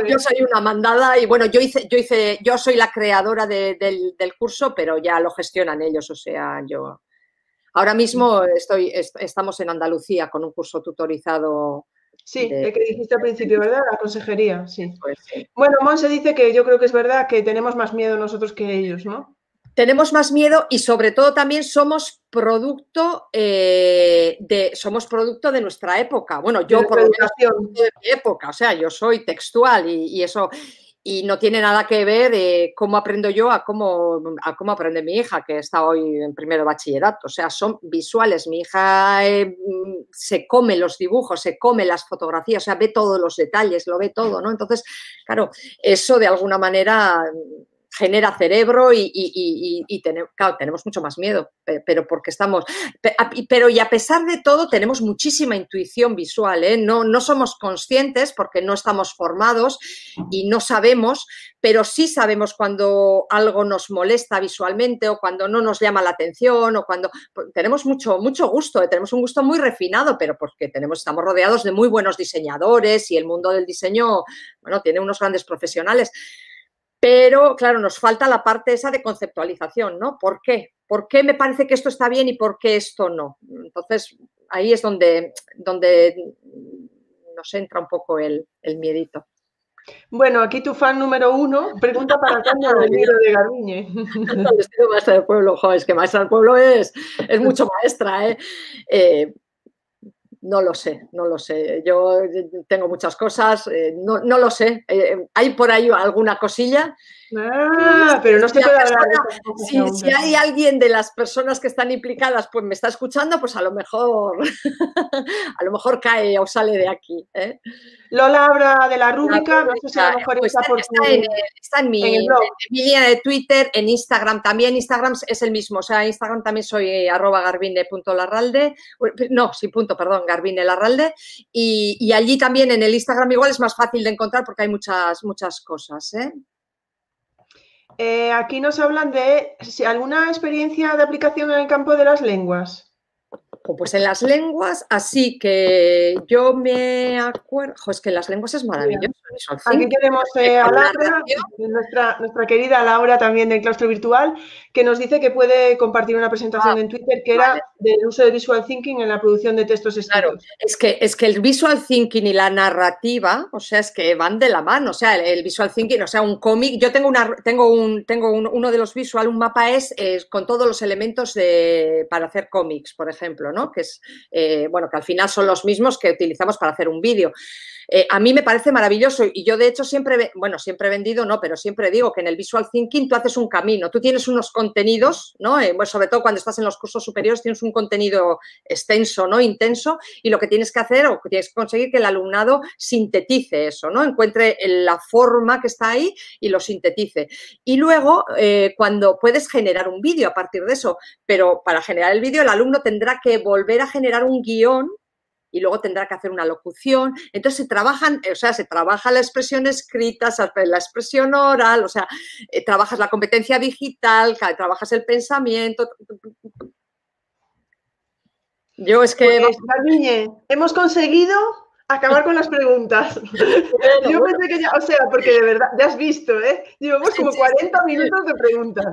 yo, soy una mandada y bueno, yo hice, yo hice, yo soy la creadora del, del, curso, pero ya lo gestionan ellos, o sea, yo Ahora mismo estoy, estamos en Andalucía con un curso tutorizado. Sí, el que dijiste al principio, ¿verdad? La consejería, pues sí. Bueno, Monse dice que yo creo que es verdad que tenemos más miedo nosotros que ellos, ¿no? Tenemos más miedo y sobre todo también somos producto eh, de somos producto de nuestra época. Bueno, yo por lo menos de mi época, o sea, yo soy textual y eso y no tiene nada que ver de cómo aprendo yo a cómo, a cómo aprende mi hija, que está hoy en primero bachillerato. O sea, son visuales. Mi hija eh, se come los dibujos, se come las fotografías, o sea, ve todos los detalles, lo ve todo, ¿no? Entonces, claro, eso de alguna manera genera cerebro y, tenemos, mucho más miedo, pero porque estamos, pero y a pesar de todo tenemos muchísima intuición visual, ¿eh? no, no somos conscientes porque no estamos formados y no sabemos, pero sí sabemos cuando algo nos molesta visualmente o cuando no nos llama la atención o cuando pues, tenemos mucho, mucho gusto, ¿eh? tenemos un gusto muy refinado, pero porque tenemos, estamos rodeados de muy buenos diseñadores y el mundo del diseño, bueno, tiene unos grandes profesionales. Pero, claro, nos falta la parte esa de conceptualización, ¿no? ¿Por qué? ¿Por qué me parece que esto está bien y por qué esto no? Entonces, ahí es donde, donde nos entra un poco el, el miedito. Bueno, aquí tu fan número uno pregunta para cuándo el libro de Garbiñe. maestra del pueblo, es que maestra del pueblo es, es mucho maestra, ¿eh? eh no lo sé, no lo sé. Yo tengo muchas cosas, eh, no, no, lo sé. Eh, ¿Hay por ahí alguna cosilla? Ah, pero no se puede hablar. si, si, hay alguien de las personas que están implicadas, pues me está escuchando, pues a lo mejor, a lo mejor cae o sale de aquí. ¿eh? Lola habla de la rúbrica, no sé si a lo mejor pues está, por está, en, mi, línea de Twitter, en Instagram también. Instagram es el mismo, o sea, Instagram también soy arroba garbine.larralde, no, sí, punto, perdón, garbine larralde. Y, y allí también en el Instagram igual es más fácil de encontrar porque hay muchas, muchas cosas. ¿eh? Eh, aquí nos hablan de alguna experiencia de aplicación en el campo de las lenguas. Pues en las lenguas, así que yo me acuerdo, es que las lenguas es maravilloso. Aquí queremos eh, hablar de nuestra, nuestra querida Laura también del claustro virtual, que nos dice que puede compartir una presentación ah, en Twitter que era del uso de visual thinking en la producción de textos escritos. Claro, es que, es que el visual thinking y la narrativa, o sea, es que van de la mano, o sea, el, visual thinking, o sea, un cómic, yo tengo una tengo un tengo uno de los visual, un mapa es, con todos los elementos de, para hacer cómics, por ejemplo, ¿no? Que es eh, bueno, que al final son los mismos que utilizamos para hacer un vídeo. Eh, a mí me parece maravilloso y yo de hecho siempre, bueno, siempre he vendido, no, pero siempre digo que en el visual thinking tú haces un camino, tú tienes unos contenidos, ¿no? Eh, sobre todo cuando estás en los cursos superiores tienes un contenido extenso, ¿no? Intenso y lo que tienes que hacer o tienes que conseguir que el alumnado sintetice eso, ¿no? Encuentre la forma que está ahí y lo sintetice. Y luego, eh, cuando puedes generar un vídeo a partir de eso, pero para generar el vídeo el alumno tendrá que volver a generar un guion y luego tendrá que hacer una locución. Entonces se trabajan, o sea, se trabaja la expresión escrita, la expresión oral, o sea, eh, trabajas la competencia digital, trabajas el pensamiento. Yo es que... Pues, hemos conseguido acabar con las preguntas. Yo pensé que ya, o sea, porque de verdad, ya has visto, ¿eh? Llevamos como 40 minutos de preguntas.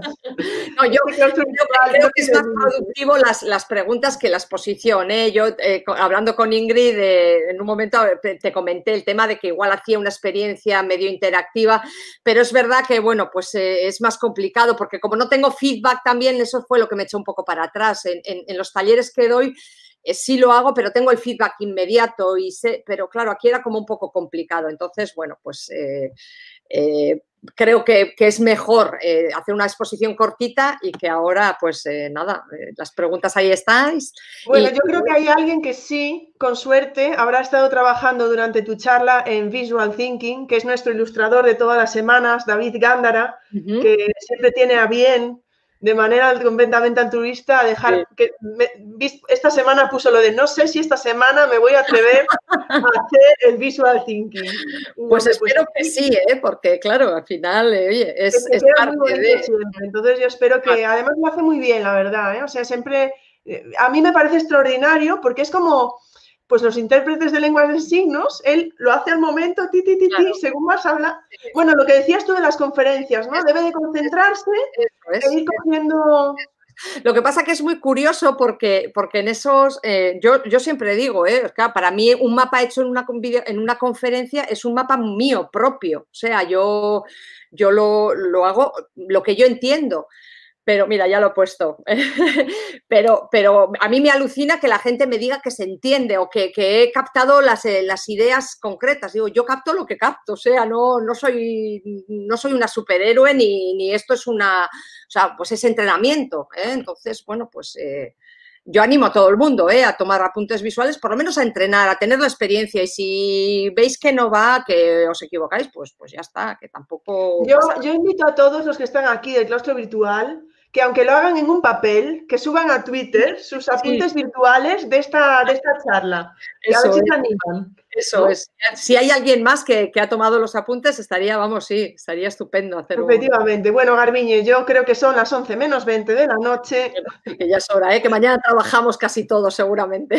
No, yo creo, que es más productivo las, las preguntas que la exposición, ¿eh? Yo, eh, hablando con Ingrid, eh, en un momento te comenté el tema de que igual hacía una experiencia medio interactiva, pero es verdad que, bueno, pues eh, es más complicado porque como no tengo feedback también, eso fue lo que me echó un poco para atrás. en, en los talleres que doy, eh, sí lo hago, pero tengo el feedback inmediato y sé, pero claro, aquí era como un poco complicado. Entonces, bueno, pues eh, eh, creo que, es mejor hacer una exposición cortita y que ahora, pues nada, las preguntas ahí estáis. Bueno, yo creo que hay alguien que sí, con suerte, habrá estado trabajando durante tu charla en Visual Thinking, que es nuestro ilustrador de todas las semanas, David Gándara, que siempre tiene a bien de manera completamente altruista a dejar que esta semana puso lo de no sé si esta semana me voy a atrever a hacer el visual thinking. Pues espero que sí, ¿eh? porque claro, al final eh, es, parte de... Entonces yo espero que, además lo hace muy bien, la verdad, ¿eh? o sea, siempre, eh, a mí me parece extraordinario porque es como pues los intérpretes de lenguas de signos, él lo hace al momento, ti, ti, ti, ti, según más habla. Bueno, lo que decías tú de las conferencias, ¿no? Debe de concentrarse e ir cogiendo... Lo que pasa que es muy curioso porque, porque en esos, eh, yo, yo, siempre digo, eh, para mí un mapa hecho en una, en una conferencia es un mapa mío propio, o sea, yo, yo lo, lo hago, lo que yo entiendo pero mira, ya lo he puesto. pero, pero a mí me alucina que la gente me diga que se entiende o que, he captado las, eh, las, ideas concretas. Digo, yo capto lo que capto, o sea, no, no, soy, no soy una superhéroe ni, ni esto es una, o sea, pues es entrenamiento. ¿eh? Entonces, bueno, pues eh, yo animo a todo el mundo a tomar apuntes visuales, por lo menos a entrenar, a tener la experiencia. Y si veis que no va, que os equivocáis, pues, pues ya está, que tampoco. Yo, yo invito a todos los que están aquí del claustro virtual que aunque lo hagan en un papel, que suban a Twitter sus apuntes virtuales de esta, de esta charla. Eso, a ver si se animan. Eso es. Si hay alguien más que, ha tomado los apuntes, estaría, vamos, sí, estaría estupendo hacerlo. Efectivamente. Bueno, Garbiñe, yo creo que son las 11 menos 20 de la noche. Que ya es hora, ¿eh? que mañana trabajamos casi todos, seguramente.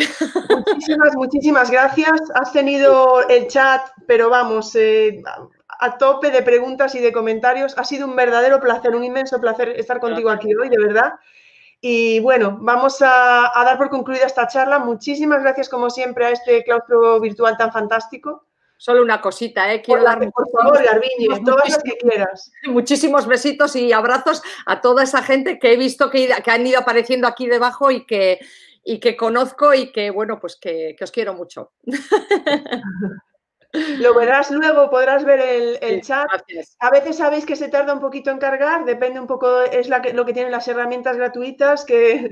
Muchísimas, muchísimas gracias. Has tenido el chat, pero vamos, eh, a tope de preguntas y de comentarios. Ha sido un verdadero placer, un inmenso placer estar contigo aquí hoy, de verdad. Y bueno, vamos a, dar por concluida esta charla. Muchísimas gracias, como siempre, a este claustro virtual tan fantástico. Solo una cosita, ¿eh? Quiero dar por favor, Garbiñe, todas las que quieras. Muchísimos besitos y abrazos a toda esa gente que he visto que, que han ido apareciendo aquí debajo y que, y que conozco y que, bueno, pues que, que os quiero mucho. Lo verás luego, podrás ver el, chat. A veces sabéis que se tarda un poquito en cargar, depende un poco, es lo que tienen las herramientas gratuitas, que,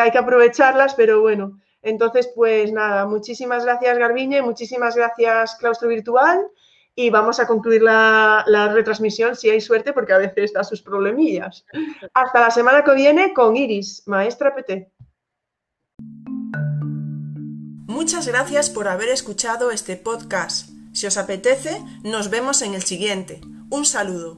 hay que aprovecharlas, pero bueno. Entonces, pues nada, muchísimas gracias Garbiñe, muchísimas gracias Claustro Virtual y vamos a concluir la, la, retransmisión si hay suerte porque a veces da sus problemillas. Hasta la semana que viene con Iris, maestra PT. Muchas gracias por haber escuchado este podcast. Si os apetece, nos vemos en el siguiente. Un saludo.